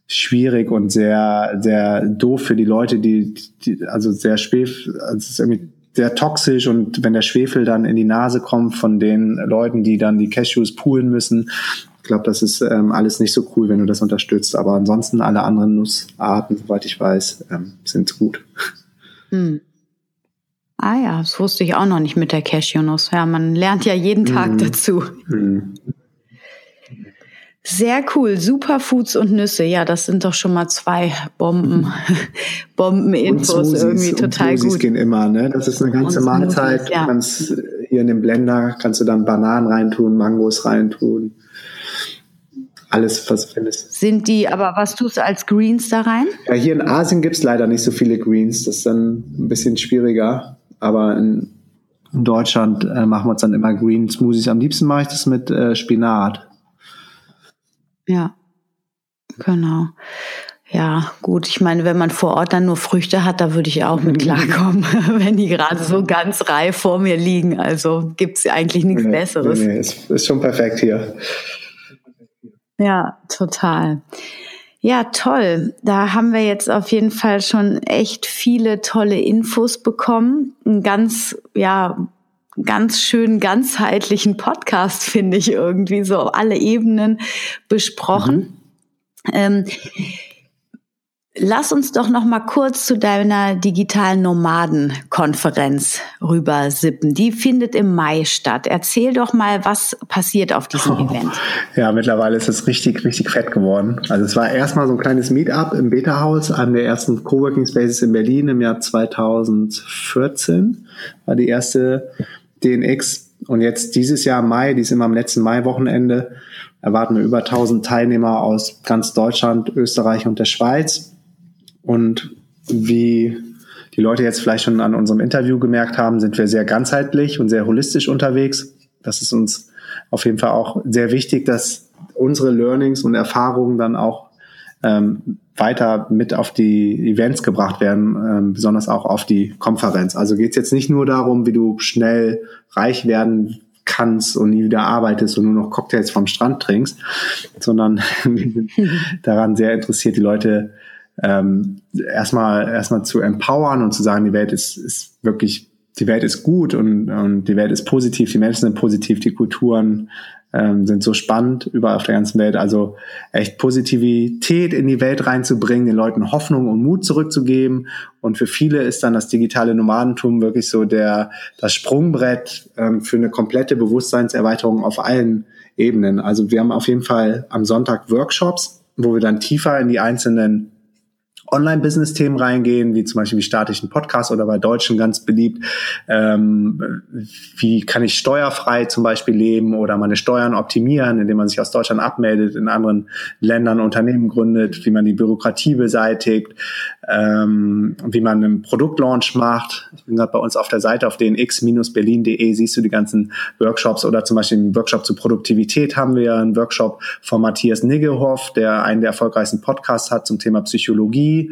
schwierig und sehr, sehr doof für die Leute, die, die also sehr schwef, also es ist irgendwie sehr toxisch und wenn der Schwefel dann in die Nase kommt von den Leuten, die dann die Cashews poolen müssen, ich glaube, das ist ähm, alles nicht so cool, wenn du das unterstützt. Aber ansonsten alle anderen Nussarten, soweit ich weiß, ähm, sind gut. Hm. Ah ja, das wusste ich auch noch nicht mit der Cashewnuss. Ja, man lernt ja jeden Tag mhm. dazu. Mhm. Sehr cool. Superfoods und Nüsse. Ja, das sind doch schon mal zwei Bomben, Bomben-Infos irgendwie total und gut. gehen immer, ne? Das ist eine ganze Mahlzeit. Smoothies, ja. Du kannst hier in den Blender kannst du dann Bananen reintun, Mangos reintun. Alles, was du findest. Sind die, aber was tust du als Greens da rein? Ja, hier in Asien gibt's leider nicht so viele Greens. Das ist dann ein bisschen schwieriger. Aber in, in Deutschland äh, machen wir uns dann immer Green Smoothies. Am liebsten mache ich das mit äh, Spinat. Ja, genau. Ja, gut. Ich meine, wenn man vor Ort dann nur Früchte hat, da würde ich auch mit klarkommen, wenn die gerade so ganz reif vor mir liegen. Also gibt es eigentlich nichts nee, Besseres. Nee, nee, ist, ist schon perfekt hier. Ja, total. Ja, toll. Da haben wir jetzt auf jeden Fall schon echt viele tolle Infos bekommen. Ein ganz, ja, ganz schön ganzheitlichen Podcast, finde ich irgendwie, so alle Ebenen besprochen. Mhm. Ähm, Lass uns doch noch mal kurz zu deiner digitalen Nomadenkonferenz rübersippen. Die findet im Mai statt. Erzähl doch mal, was passiert auf diesem oh, Event. Ja, mittlerweile ist es richtig, richtig fett geworden. Also es war erstmal so ein kleines Meetup im Beta-Haus, einem der ersten Coworking Spaces in Berlin im Jahr 2014. War die erste DNX. Und jetzt dieses Jahr Mai, die ist immer am letzten Mai-Wochenende, erwarten wir über 1000 Teilnehmer aus ganz Deutschland, Österreich und der Schweiz. Und wie die Leute jetzt vielleicht schon an unserem Interview gemerkt haben, sind wir sehr ganzheitlich und sehr holistisch unterwegs. Das ist uns auf jeden Fall auch sehr wichtig, dass unsere Learnings und Erfahrungen dann auch ähm, weiter mit auf die Events gebracht werden, ähm, besonders auch auf die Konferenz. Also geht es jetzt nicht nur darum, wie du schnell reich werden kannst und nie wieder arbeitest und nur noch Cocktails vom Strand trinkst, sondern daran sehr interessiert, die Leute ähm, erstmal erstmal zu empowern und zu sagen, die Welt ist, ist wirklich, die Welt ist gut und, und die Welt ist positiv, die Menschen sind positiv, die Kulturen ähm, sind so spannend überall auf der ganzen Welt. Also echt Positivität in die Welt reinzubringen, den Leuten Hoffnung und Mut zurückzugeben. Und für viele ist dann das digitale Nomadentum wirklich so der das Sprungbrett ähm, für eine komplette Bewusstseinserweiterung auf allen Ebenen. Also wir haben auf jeden Fall am Sonntag Workshops, wo wir dann tiefer in die einzelnen Online-Business-Themen reingehen, wie zum Beispiel wie starte ich einen Podcast oder bei Deutschen ganz beliebt, ähm, wie kann ich steuerfrei zum Beispiel leben oder meine Steuern optimieren, indem man sich aus Deutschland abmeldet, in anderen Ländern Unternehmen gründet, wie man die Bürokratie beseitigt, ähm, wie man einen Produktlaunch macht. Ich bin gerade bei uns auf der Seite auf dnx-berlin.de siehst du die ganzen Workshops oder zum Beispiel einen Workshop zur Produktivität haben wir, einen Workshop von Matthias Niggehoff, der einen der erfolgreichsten Podcasts hat zum Thema Psychologie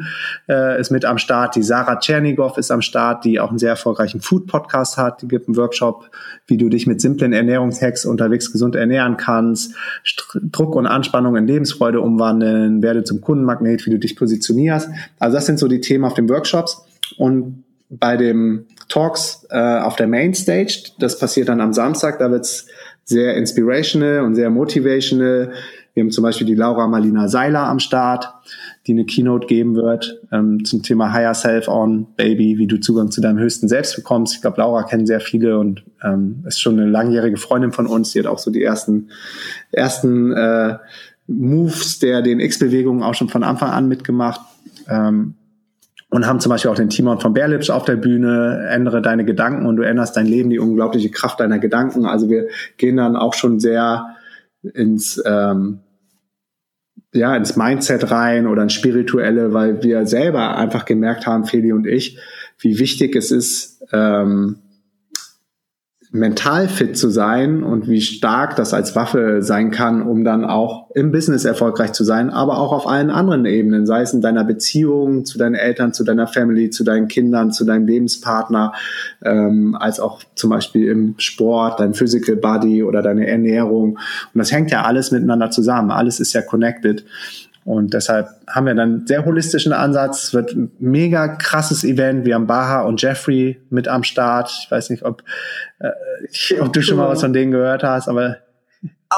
äh, ist mit am Start. Die Sarah Tschernigow ist am Start, die auch einen sehr erfolgreichen Food-Podcast hat. Die gibt einen Workshop, wie du dich mit simplen Ernährungshacks unterwegs gesund ernähren kannst. St Druck und Anspannung in Lebensfreude umwandeln. Werde zum Kundenmagnet, wie du dich positionierst. Also das sind so die Themen auf den Workshops. Und bei dem Talks äh, auf der Mainstage, das passiert dann am Samstag, da wird's sehr inspirational und sehr motivational. Wir haben zum Beispiel die Laura Marlina Seiler am Start, die eine Keynote geben wird ähm, zum Thema Higher Self on Baby, wie du Zugang zu deinem höchsten Selbst bekommst. Ich glaube, Laura kennen sehr viele und ähm, ist schon eine langjährige Freundin von uns. Die hat auch so die ersten ersten äh, Moves der den X-Bewegungen auch schon von Anfang an mitgemacht. Ähm, und haben zum Beispiel auch den Timon von Berlipsch auf der Bühne, ändere deine Gedanken und du änderst dein Leben, die unglaubliche Kraft deiner Gedanken. Also wir gehen dann auch schon sehr ins ähm, ja, ins Mindset rein oder ins Spirituelle, weil wir selber einfach gemerkt haben, Feli und ich, wie wichtig es ist, ähm, mental fit zu sein und wie stark das als Waffe sein kann, um dann auch im Business erfolgreich zu sein, aber auch auf allen anderen Ebenen, sei es in deiner Beziehung zu deinen Eltern, zu deiner Family, zu deinen Kindern, zu deinem Lebenspartner, ähm, als auch zum Beispiel im Sport, dein Physical Body oder deine Ernährung. Und das hängt ja alles miteinander zusammen. Alles ist ja connected. Und deshalb haben wir dann sehr holistischen Ansatz. Es wird ein mega krasses Event. Wir haben Baha und Jeffrey mit am Start. Ich weiß nicht, ob, äh, ob du schon mal was von denen gehört hast, aber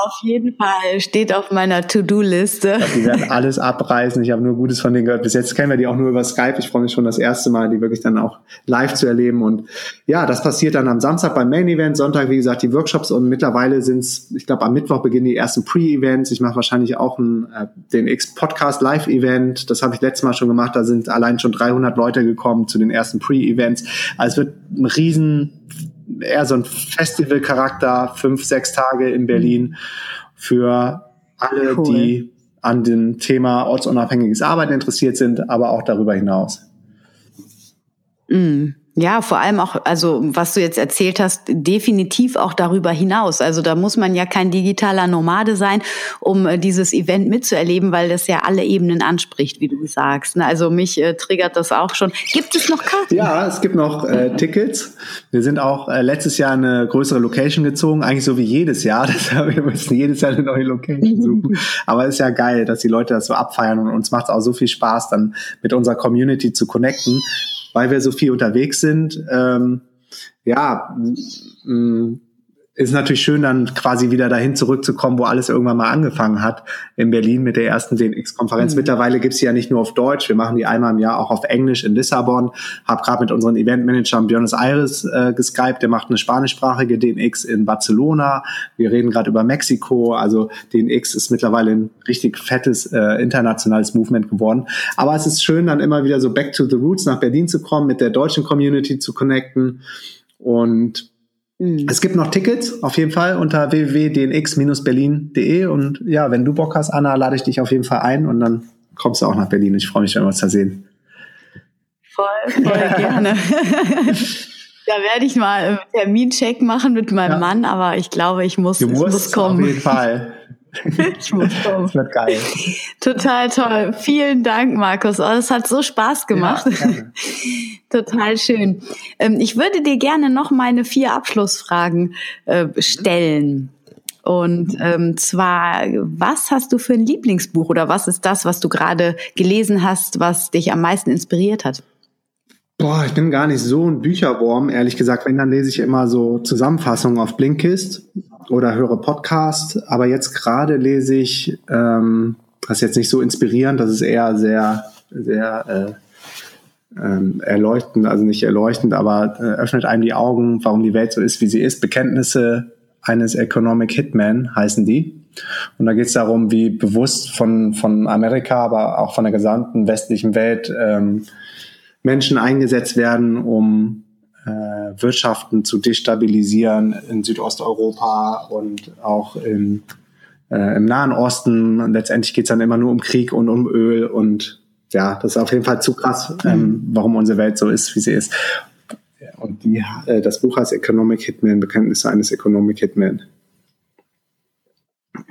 auf jeden Fall steht auf meiner To-Do-Liste. Die werden alles abreißen. Ich habe nur Gutes von denen gehört. Bis jetzt kennen wir die auch nur über Skype. Ich freue mich schon das erste Mal, die wirklich dann auch live zu erleben. Und ja, das passiert dann am Samstag beim Main Event, Sonntag, wie gesagt, die Workshops und mittlerweile sind es, ich glaube, am Mittwoch beginnen die ersten Pre-Events. Ich mache wahrscheinlich auch ein, äh, den X-Podcast Live-Event. Das habe ich letztes Mal schon gemacht. Da sind allein schon 300 Leute gekommen zu den ersten Pre-Events. Also es wird ein riesen eher so ein Festival-Charakter, fünf, sechs Tage in Berlin für alle, cool. die an dem Thema ortsunabhängiges Arbeiten interessiert sind, aber auch darüber hinaus. Mm. Ja, vor allem auch, also was du jetzt erzählt hast, definitiv auch darüber hinaus. Also da muss man ja kein digitaler Nomade sein, um äh, dieses Event mitzuerleben, weil das ja alle Ebenen anspricht, wie du sagst. Ne? Also mich äh, triggert das auch schon. Gibt es noch Karten? Ja, es gibt noch äh, Tickets. Wir sind auch äh, letztes Jahr eine größere Location gezogen, eigentlich so wie jedes Jahr. Deshalb wir müssen jedes Jahr eine neue Location suchen. Aber es ist ja geil, dass die Leute das so abfeiern und uns macht es auch so viel Spaß, dann mit unserer Community zu connecten weil wir so viel unterwegs sind, ähm, ja, mh, ist natürlich schön, dann quasi wieder dahin zurückzukommen, wo alles irgendwann mal angefangen hat, in Berlin mit der ersten DNX-Konferenz. Mhm. Mittlerweile gibt's sie ja nicht nur auf Deutsch, wir machen die einmal im Jahr auch auf Englisch in Lissabon. Hab gerade mit unseren Eventmanagern Buenos Aires äh, geskypt, der macht eine spanischsprachige DNX in Barcelona. Wir reden gerade über Mexiko, also DNX ist mittlerweile ein richtig fettes äh, internationales Movement geworden. Aber es ist schön, dann immer wieder so back to the roots nach Berlin zu kommen, mit der deutschen Community zu connecten und Mhm. Es gibt noch Tickets, auf jeden Fall, unter www.dnx-berlin.de. Und ja, wenn du Bock hast, Anna, lade ich dich auf jeden Fall ein und dann kommst du auch nach Berlin. Ich freue mich, wenn wir uns da sehen. Voll, voll gerne. da werde ich mal einen Termincheck machen mit meinem ja. Mann, aber ich glaube, ich muss, du musst, muss kommen. Auf jeden Fall. Das wird geil. Total toll. Vielen Dank, Markus. Oh, das hat so Spaß gemacht. Ja, Total schön. Ähm, ich würde dir gerne noch meine vier Abschlussfragen äh, stellen. Und ähm, zwar, was hast du für ein Lieblingsbuch oder was ist das, was du gerade gelesen hast, was dich am meisten inspiriert hat? Boah, ich bin gar nicht so ein Bücherwurm, ehrlich gesagt. Wenn, dann lese ich immer so Zusammenfassungen auf Blinkist oder höre Podcast. Aber jetzt gerade lese ich, ähm, das ist jetzt nicht so inspirierend, das ist eher sehr, sehr äh, ähm, erleuchtend, also nicht erleuchtend, aber äh, öffnet einem die Augen, warum die Welt so ist, wie sie ist. Bekenntnisse eines Economic Hitman heißen die. Und da geht es darum, wie bewusst von, von Amerika, aber auch von der gesamten westlichen Welt ähm, Menschen eingesetzt werden, um Wirtschaften zu destabilisieren in Südosteuropa und auch in, äh, im Nahen Osten. letztendlich geht es dann immer nur um Krieg und um Öl und ja, das ist auf jeden Fall zu krass, ähm, warum unsere Welt so ist, wie sie ist. Und die, äh, das Buch heißt Economic Hitman, Bekenntnisse eines Economic Hitman.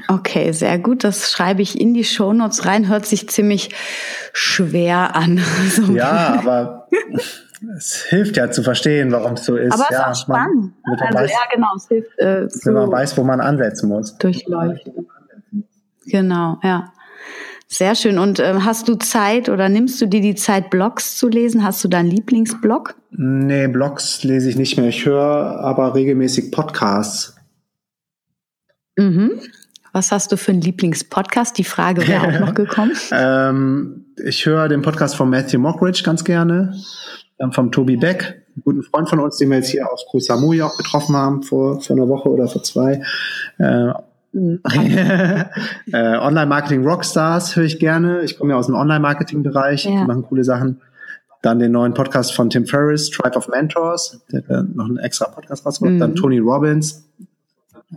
Okay, sehr gut. Das schreibe ich in die Shownotes rein. Hört sich ziemlich schwer an. Ja, aber es hilft ja zu verstehen, warum es so ist. Aber es ja, ist auch spannend. Man, also, weiß, ja, genau. Es hilft, äh, wenn man weiß, wo man ansetzen muss. Durchleuchten. Genau, ja. Sehr schön. Und äh, hast du Zeit oder nimmst du dir die Zeit, Blogs zu lesen? Hast du deinen Lieblingsblog? Nee, Blogs lese ich nicht mehr. Ich höre aber regelmäßig Podcasts. Mhm. Was hast du für einen Lieblingspodcast? Die Frage wäre auch noch gekommen. ähm, ich höre den Podcast von Matthew Mockridge ganz gerne, vom Tobi Beck, einen guten Freund von uns, den wir jetzt hier auf Koh Samui auch getroffen haben vor, vor einer Woche oder vor zwei. Äh, äh, Online-Marketing Rockstars höre ich gerne. Ich komme ja aus dem Online-Marketing-Bereich, ja. die machen coole Sachen. Dann den neuen Podcast von Tim Ferriss, Tribe of Mentors, der hat noch einen extra Podcast rausgebracht. Mhm. Dann Tony Robbins,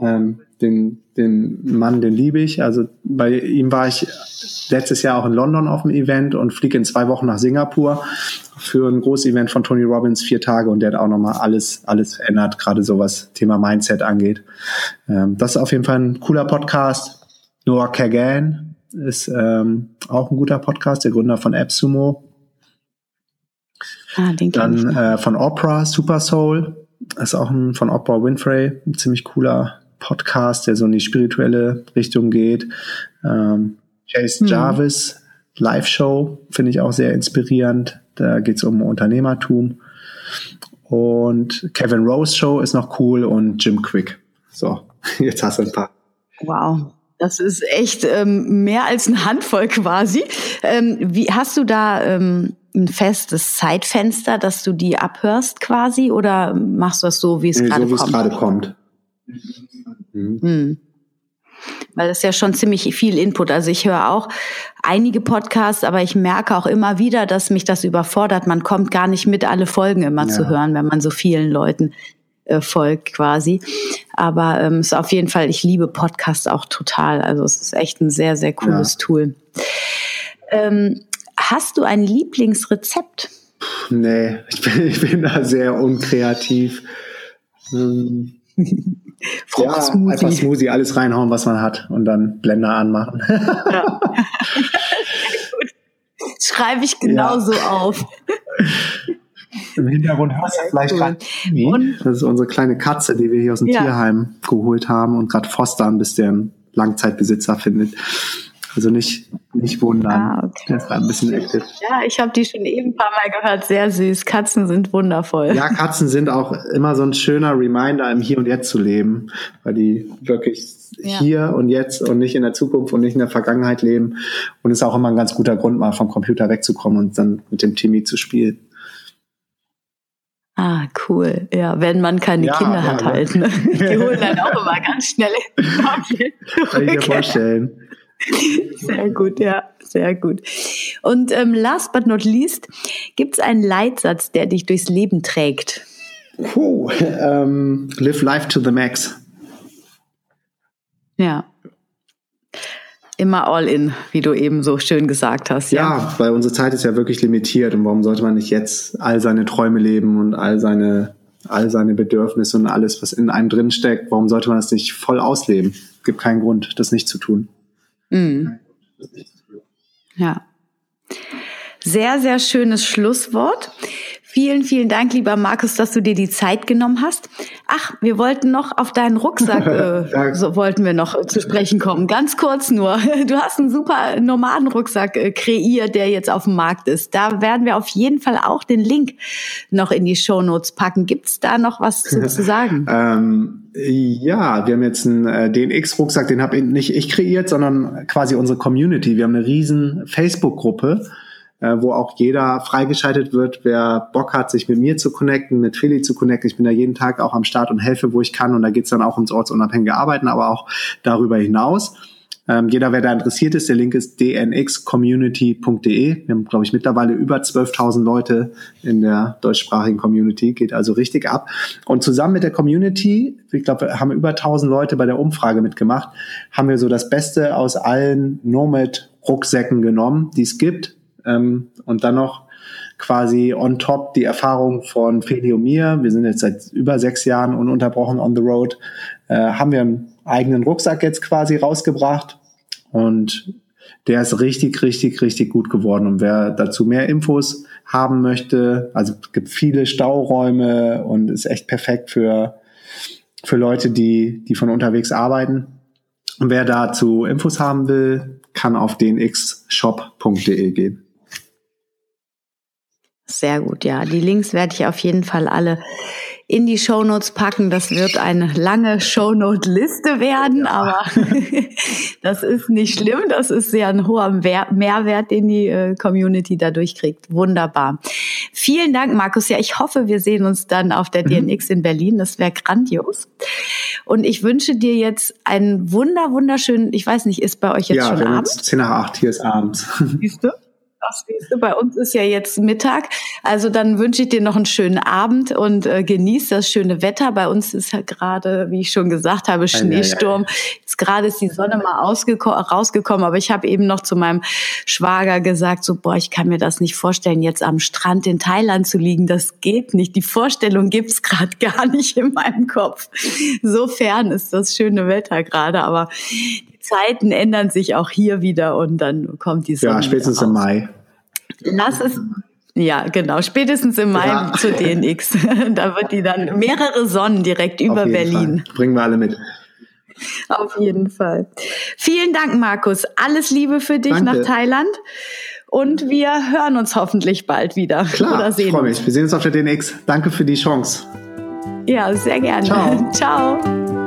ähm, den, den Mann, den liebe ich. Also bei ihm war ich letztes Jahr auch in London auf dem Event und fliege in zwei Wochen nach Singapur für ein großes Event von Tony Robbins, vier Tage und der hat auch nochmal alles, alles verändert, gerade so was Thema Mindset angeht. Ähm, das ist auf jeden Fall ein cooler Podcast. Noah Kagan ist ähm, auch ein guter Podcast, der Gründer von AppSumo. Ah, den Dann äh, von Opera, Super Soul, ist auch ein von Oprah Winfrey, ein ziemlich cooler Podcast, der so in die spirituelle Richtung geht. Ähm, Chase hm. Jarvis, Live-Show, finde ich auch sehr inspirierend. Da geht es um Unternehmertum. Und Kevin Rose Show ist noch cool und Jim Quick. So, jetzt hast du ein paar. Wow. Das ist echt ähm, mehr als eine Handvoll quasi. Ähm, wie hast du da ähm, ein festes Zeitfenster, dass du die abhörst quasi, oder machst du das so, wie es nee, gerade kommt? So wie es gerade kommt. Mhm. Hm. Weil das ist ja schon ziemlich viel Input. Also ich höre auch einige Podcasts, aber ich merke auch immer wieder, dass mich das überfordert. Man kommt gar nicht mit, alle Folgen immer ja. zu hören, wenn man so vielen Leuten äh, folgt quasi. Aber ähm, ist auf jeden Fall, ich liebe Podcasts auch total. Also es ist echt ein sehr, sehr cooles ja. Tool. Ähm, hast du ein Lieblingsrezept? Nee, ich bin, ich bin da sehr unkreativ. Ähm, ja, einfach Smoothie, alles reinhauen, was man hat und dann Blender anmachen. Ja. Schreibe ich genauso ja. auf. Im Hintergrund hörst du vielleicht cool. gerade. Das ist unsere kleine Katze, die wir hier aus dem ja. Tierheim geholt haben und gerade fostern, bis der einen Langzeitbesitzer findet. Also nicht, nicht wundern. Ah, okay. Der ist ein bisschen active. Ja, ich habe die schon eben ein paar Mal gehört. Sehr süß. Katzen sind wundervoll. Ja, Katzen sind auch immer so ein schöner Reminder, im Hier und Jetzt zu leben, weil die wirklich ja. hier und jetzt und nicht in der Zukunft und nicht in der Vergangenheit leben. Und ist auch immer ein ganz guter Grund, mal vom Computer wegzukommen und dann mit dem Timmy zu spielen. Ah, cool. Ja, wenn man keine ja, Kinder ja, hat halt. Ne? Die holen dann auch immer ganz schnell. Kann ich mir vorstellen. Sehr gut, ja, sehr gut. Und ähm, last but not least, gibt es einen Leitsatz, der dich durchs Leben trägt? Puh, ähm, live life to the max. Ja. Immer all in, wie du eben so schön gesagt hast. Ja, ja weil unsere Zeit ist ja wirklich limitiert und warum sollte man nicht jetzt all seine Träume leben und all seine all seine Bedürfnisse und alles, was in einem drin steckt, warum sollte man das nicht voll ausleben? Es gibt keinen Grund, das nicht zu tun. Mhm. Ja. Sehr, sehr schönes Schlusswort. Vielen, vielen Dank, lieber Markus, dass du dir die Zeit genommen hast. Ach, wir wollten noch auf deinen Rucksack, äh, so wollten wir noch zu sprechen kommen. Ganz kurz nur. Du hast einen super Nomadenrucksack äh, kreiert, der jetzt auf dem Markt ist. Da werden wir auf jeden Fall auch den Link noch in die Show Notes packen. Gibt's da noch was zu, zu sagen? ähm, ja, wir haben jetzt einen äh, DNX-Rucksack, den habe nicht ich kreiert, sondern quasi unsere Community. Wir haben eine riesen Facebook-Gruppe äh, wo auch jeder freigeschaltet wird, wer Bock hat, sich mit mir zu connecten, mit Philly zu connecten. Ich bin da jeden Tag auch am Start und helfe, wo ich kann. Und da geht's dann auch ums ortsunabhängige Arbeiten, aber auch darüber hinaus. Ähm, jeder, wer da interessiert ist, der Link ist dnxcommunity.de. Wir haben, glaube ich, mittlerweile über 12.000 Leute in der deutschsprachigen Community. Geht also richtig ab. Und zusammen mit der Community, ich glaube, haben über 1.000 Leute bei der Umfrage mitgemacht, haben wir so das Beste aus allen Nomad-Rucksäcken genommen, die es gibt ähm, und dann noch quasi on top die Erfahrung von Feli und mir. Wir sind jetzt seit über sechs Jahren ununterbrochen on the road. Äh, haben wir einen eigenen Rucksack jetzt quasi rausgebracht und der ist richtig, richtig, richtig gut geworden. Und wer dazu mehr Infos haben möchte, also es gibt viele Stauräume und ist echt perfekt für, für Leute, die, die von unterwegs arbeiten. Und wer dazu Infos haben will, kann auf dnxshop.de gehen. Sehr gut, ja. Die Links werde ich auf jeden Fall alle in die Shownotes packen. Das wird eine lange Shownote-Liste werden, aber das ist nicht schlimm. Das ist sehr ein hoher Mehrwert, den die äh, Community dadurch kriegt. Wunderbar. Vielen Dank, Markus. Ja, ich hoffe, wir sehen uns dann auf der mhm. DNX in Berlin. Das wäre grandios. Und ich wünsche dir jetzt einen wunder, wunderschönen, ich weiß nicht, ist bei euch jetzt ja, schon abends? Ja, 10 nach 8, hier ist abends. Siehst du? Ach, bei uns ist ja jetzt Mittag. Also dann wünsche ich dir noch einen schönen Abend und äh, genieß das schöne Wetter. Bei uns ist ja gerade, wie ich schon gesagt habe, Schneesturm. Jetzt gerade ist die Sonne mal rausgekommen, aber ich habe eben noch zu meinem Schwager gesagt, so, boah, ich kann mir das nicht vorstellen, jetzt am Strand in Thailand zu liegen. Das geht nicht. Die Vorstellung gibt's gerade gar nicht in meinem Kopf. So fern ist das schöne Wetter gerade, aber Zeiten ändern sich auch hier wieder und dann kommt die Sonne. Ja, spätestens im Mai. Lass es, ja, genau. Spätestens im Mai ja. zu DNX. da wird die dann mehrere Sonnen direkt über Berlin. Fall. Bringen wir alle mit. Auf jeden Fall. Vielen Dank, Markus. Alles Liebe für dich Danke. nach Thailand. Und wir hören uns hoffentlich bald wieder. Klar, oder sehen ich freue mich. Wir sehen uns auf der DNX. Danke für die Chance. Ja, sehr gerne. Ciao. Ciao.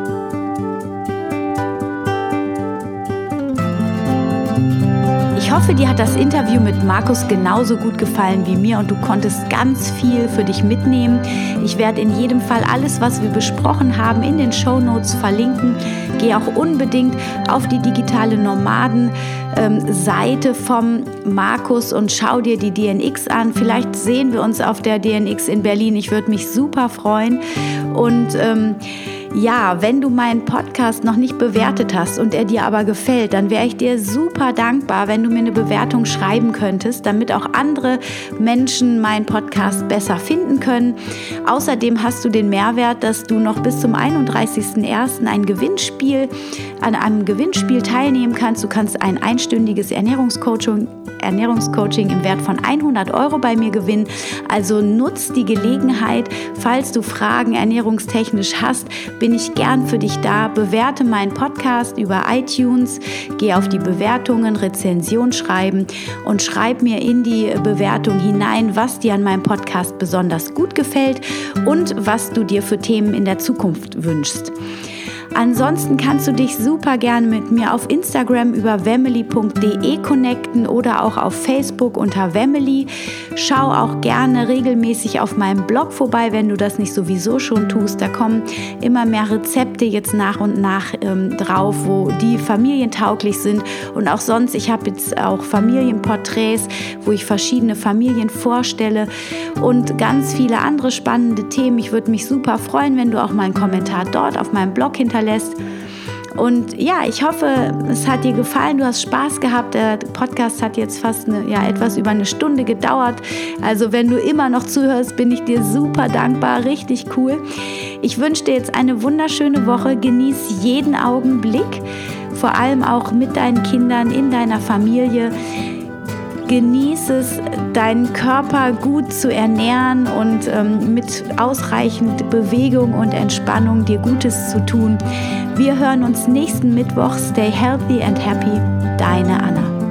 Ich hoffe, dir hat das Interview mit Markus genauso gut gefallen wie mir und du konntest ganz viel für dich mitnehmen. Ich werde in jedem Fall alles, was wir besprochen haben, in den Show Notes verlinken. Geh auch unbedingt auf die digitale Nomaden-Seite vom Markus und schau dir die DNX an. Vielleicht sehen wir uns auf der DNX in Berlin. Ich würde mich super freuen. Und ähm, ja, wenn du meinen Podcast noch nicht bewertet hast und er dir aber gefällt, dann wäre ich dir super dankbar, wenn du mir eine Bewertung schreiben könntest, damit auch andere Menschen meinen Podcast besser finden können. Außerdem hast du den Mehrwert, dass du noch bis zum 31.01. ein Gewinnspiel an einem Gewinnspiel teilnehmen kannst. Du kannst ein einstündiges Ernährungscoaching Ernährungscoaching im Wert von 100 Euro bei mir gewinnen. Also nutz die Gelegenheit, falls du Fragen ernährungstechnisch hast, bin ich gern für dich da. Bewerte meinen Podcast über iTunes, geh auf die Bewertungen, Rezension schreiben und schreib mir in die Bewertung hinein, was dir an meinem Podcast besonders gut gefällt und was du dir für Themen in der Zukunft wünschst. Ansonsten kannst du dich super gerne mit mir auf Instagram über wemily.de connecten oder auch auf Facebook unter Wemily. Schau auch gerne regelmäßig auf meinem Blog vorbei, wenn du das nicht sowieso schon tust. Da kommen immer mehr Rezepte jetzt nach und nach ähm, drauf, wo die familientauglich sind. Und auch sonst, ich habe jetzt auch Familienporträts, wo ich verschiedene Familien vorstelle und ganz viele andere spannende Themen. Ich würde mich super freuen, wenn du auch mal einen Kommentar dort auf meinem Blog hinterlässt hinterlässt. Und ja, ich hoffe, es hat dir gefallen, du hast Spaß gehabt. Der Podcast hat jetzt fast eine, ja, etwas über eine Stunde gedauert. Also wenn du immer noch zuhörst, bin ich dir super dankbar, richtig cool. Ich wünsche dir jetzt eine wunderschöne Woche. Genieß jeden Augenblick, vor allem auch mit deinen Kindern, in deiner Familie genieß es, deinen Körper gut zu ernähren und ähm, mit ausreichend Bewegung und Entspannung dir Gutes zu tun. Wir hören uns nächsten Mittwoch. Stay healthy and happy. Deine Anna.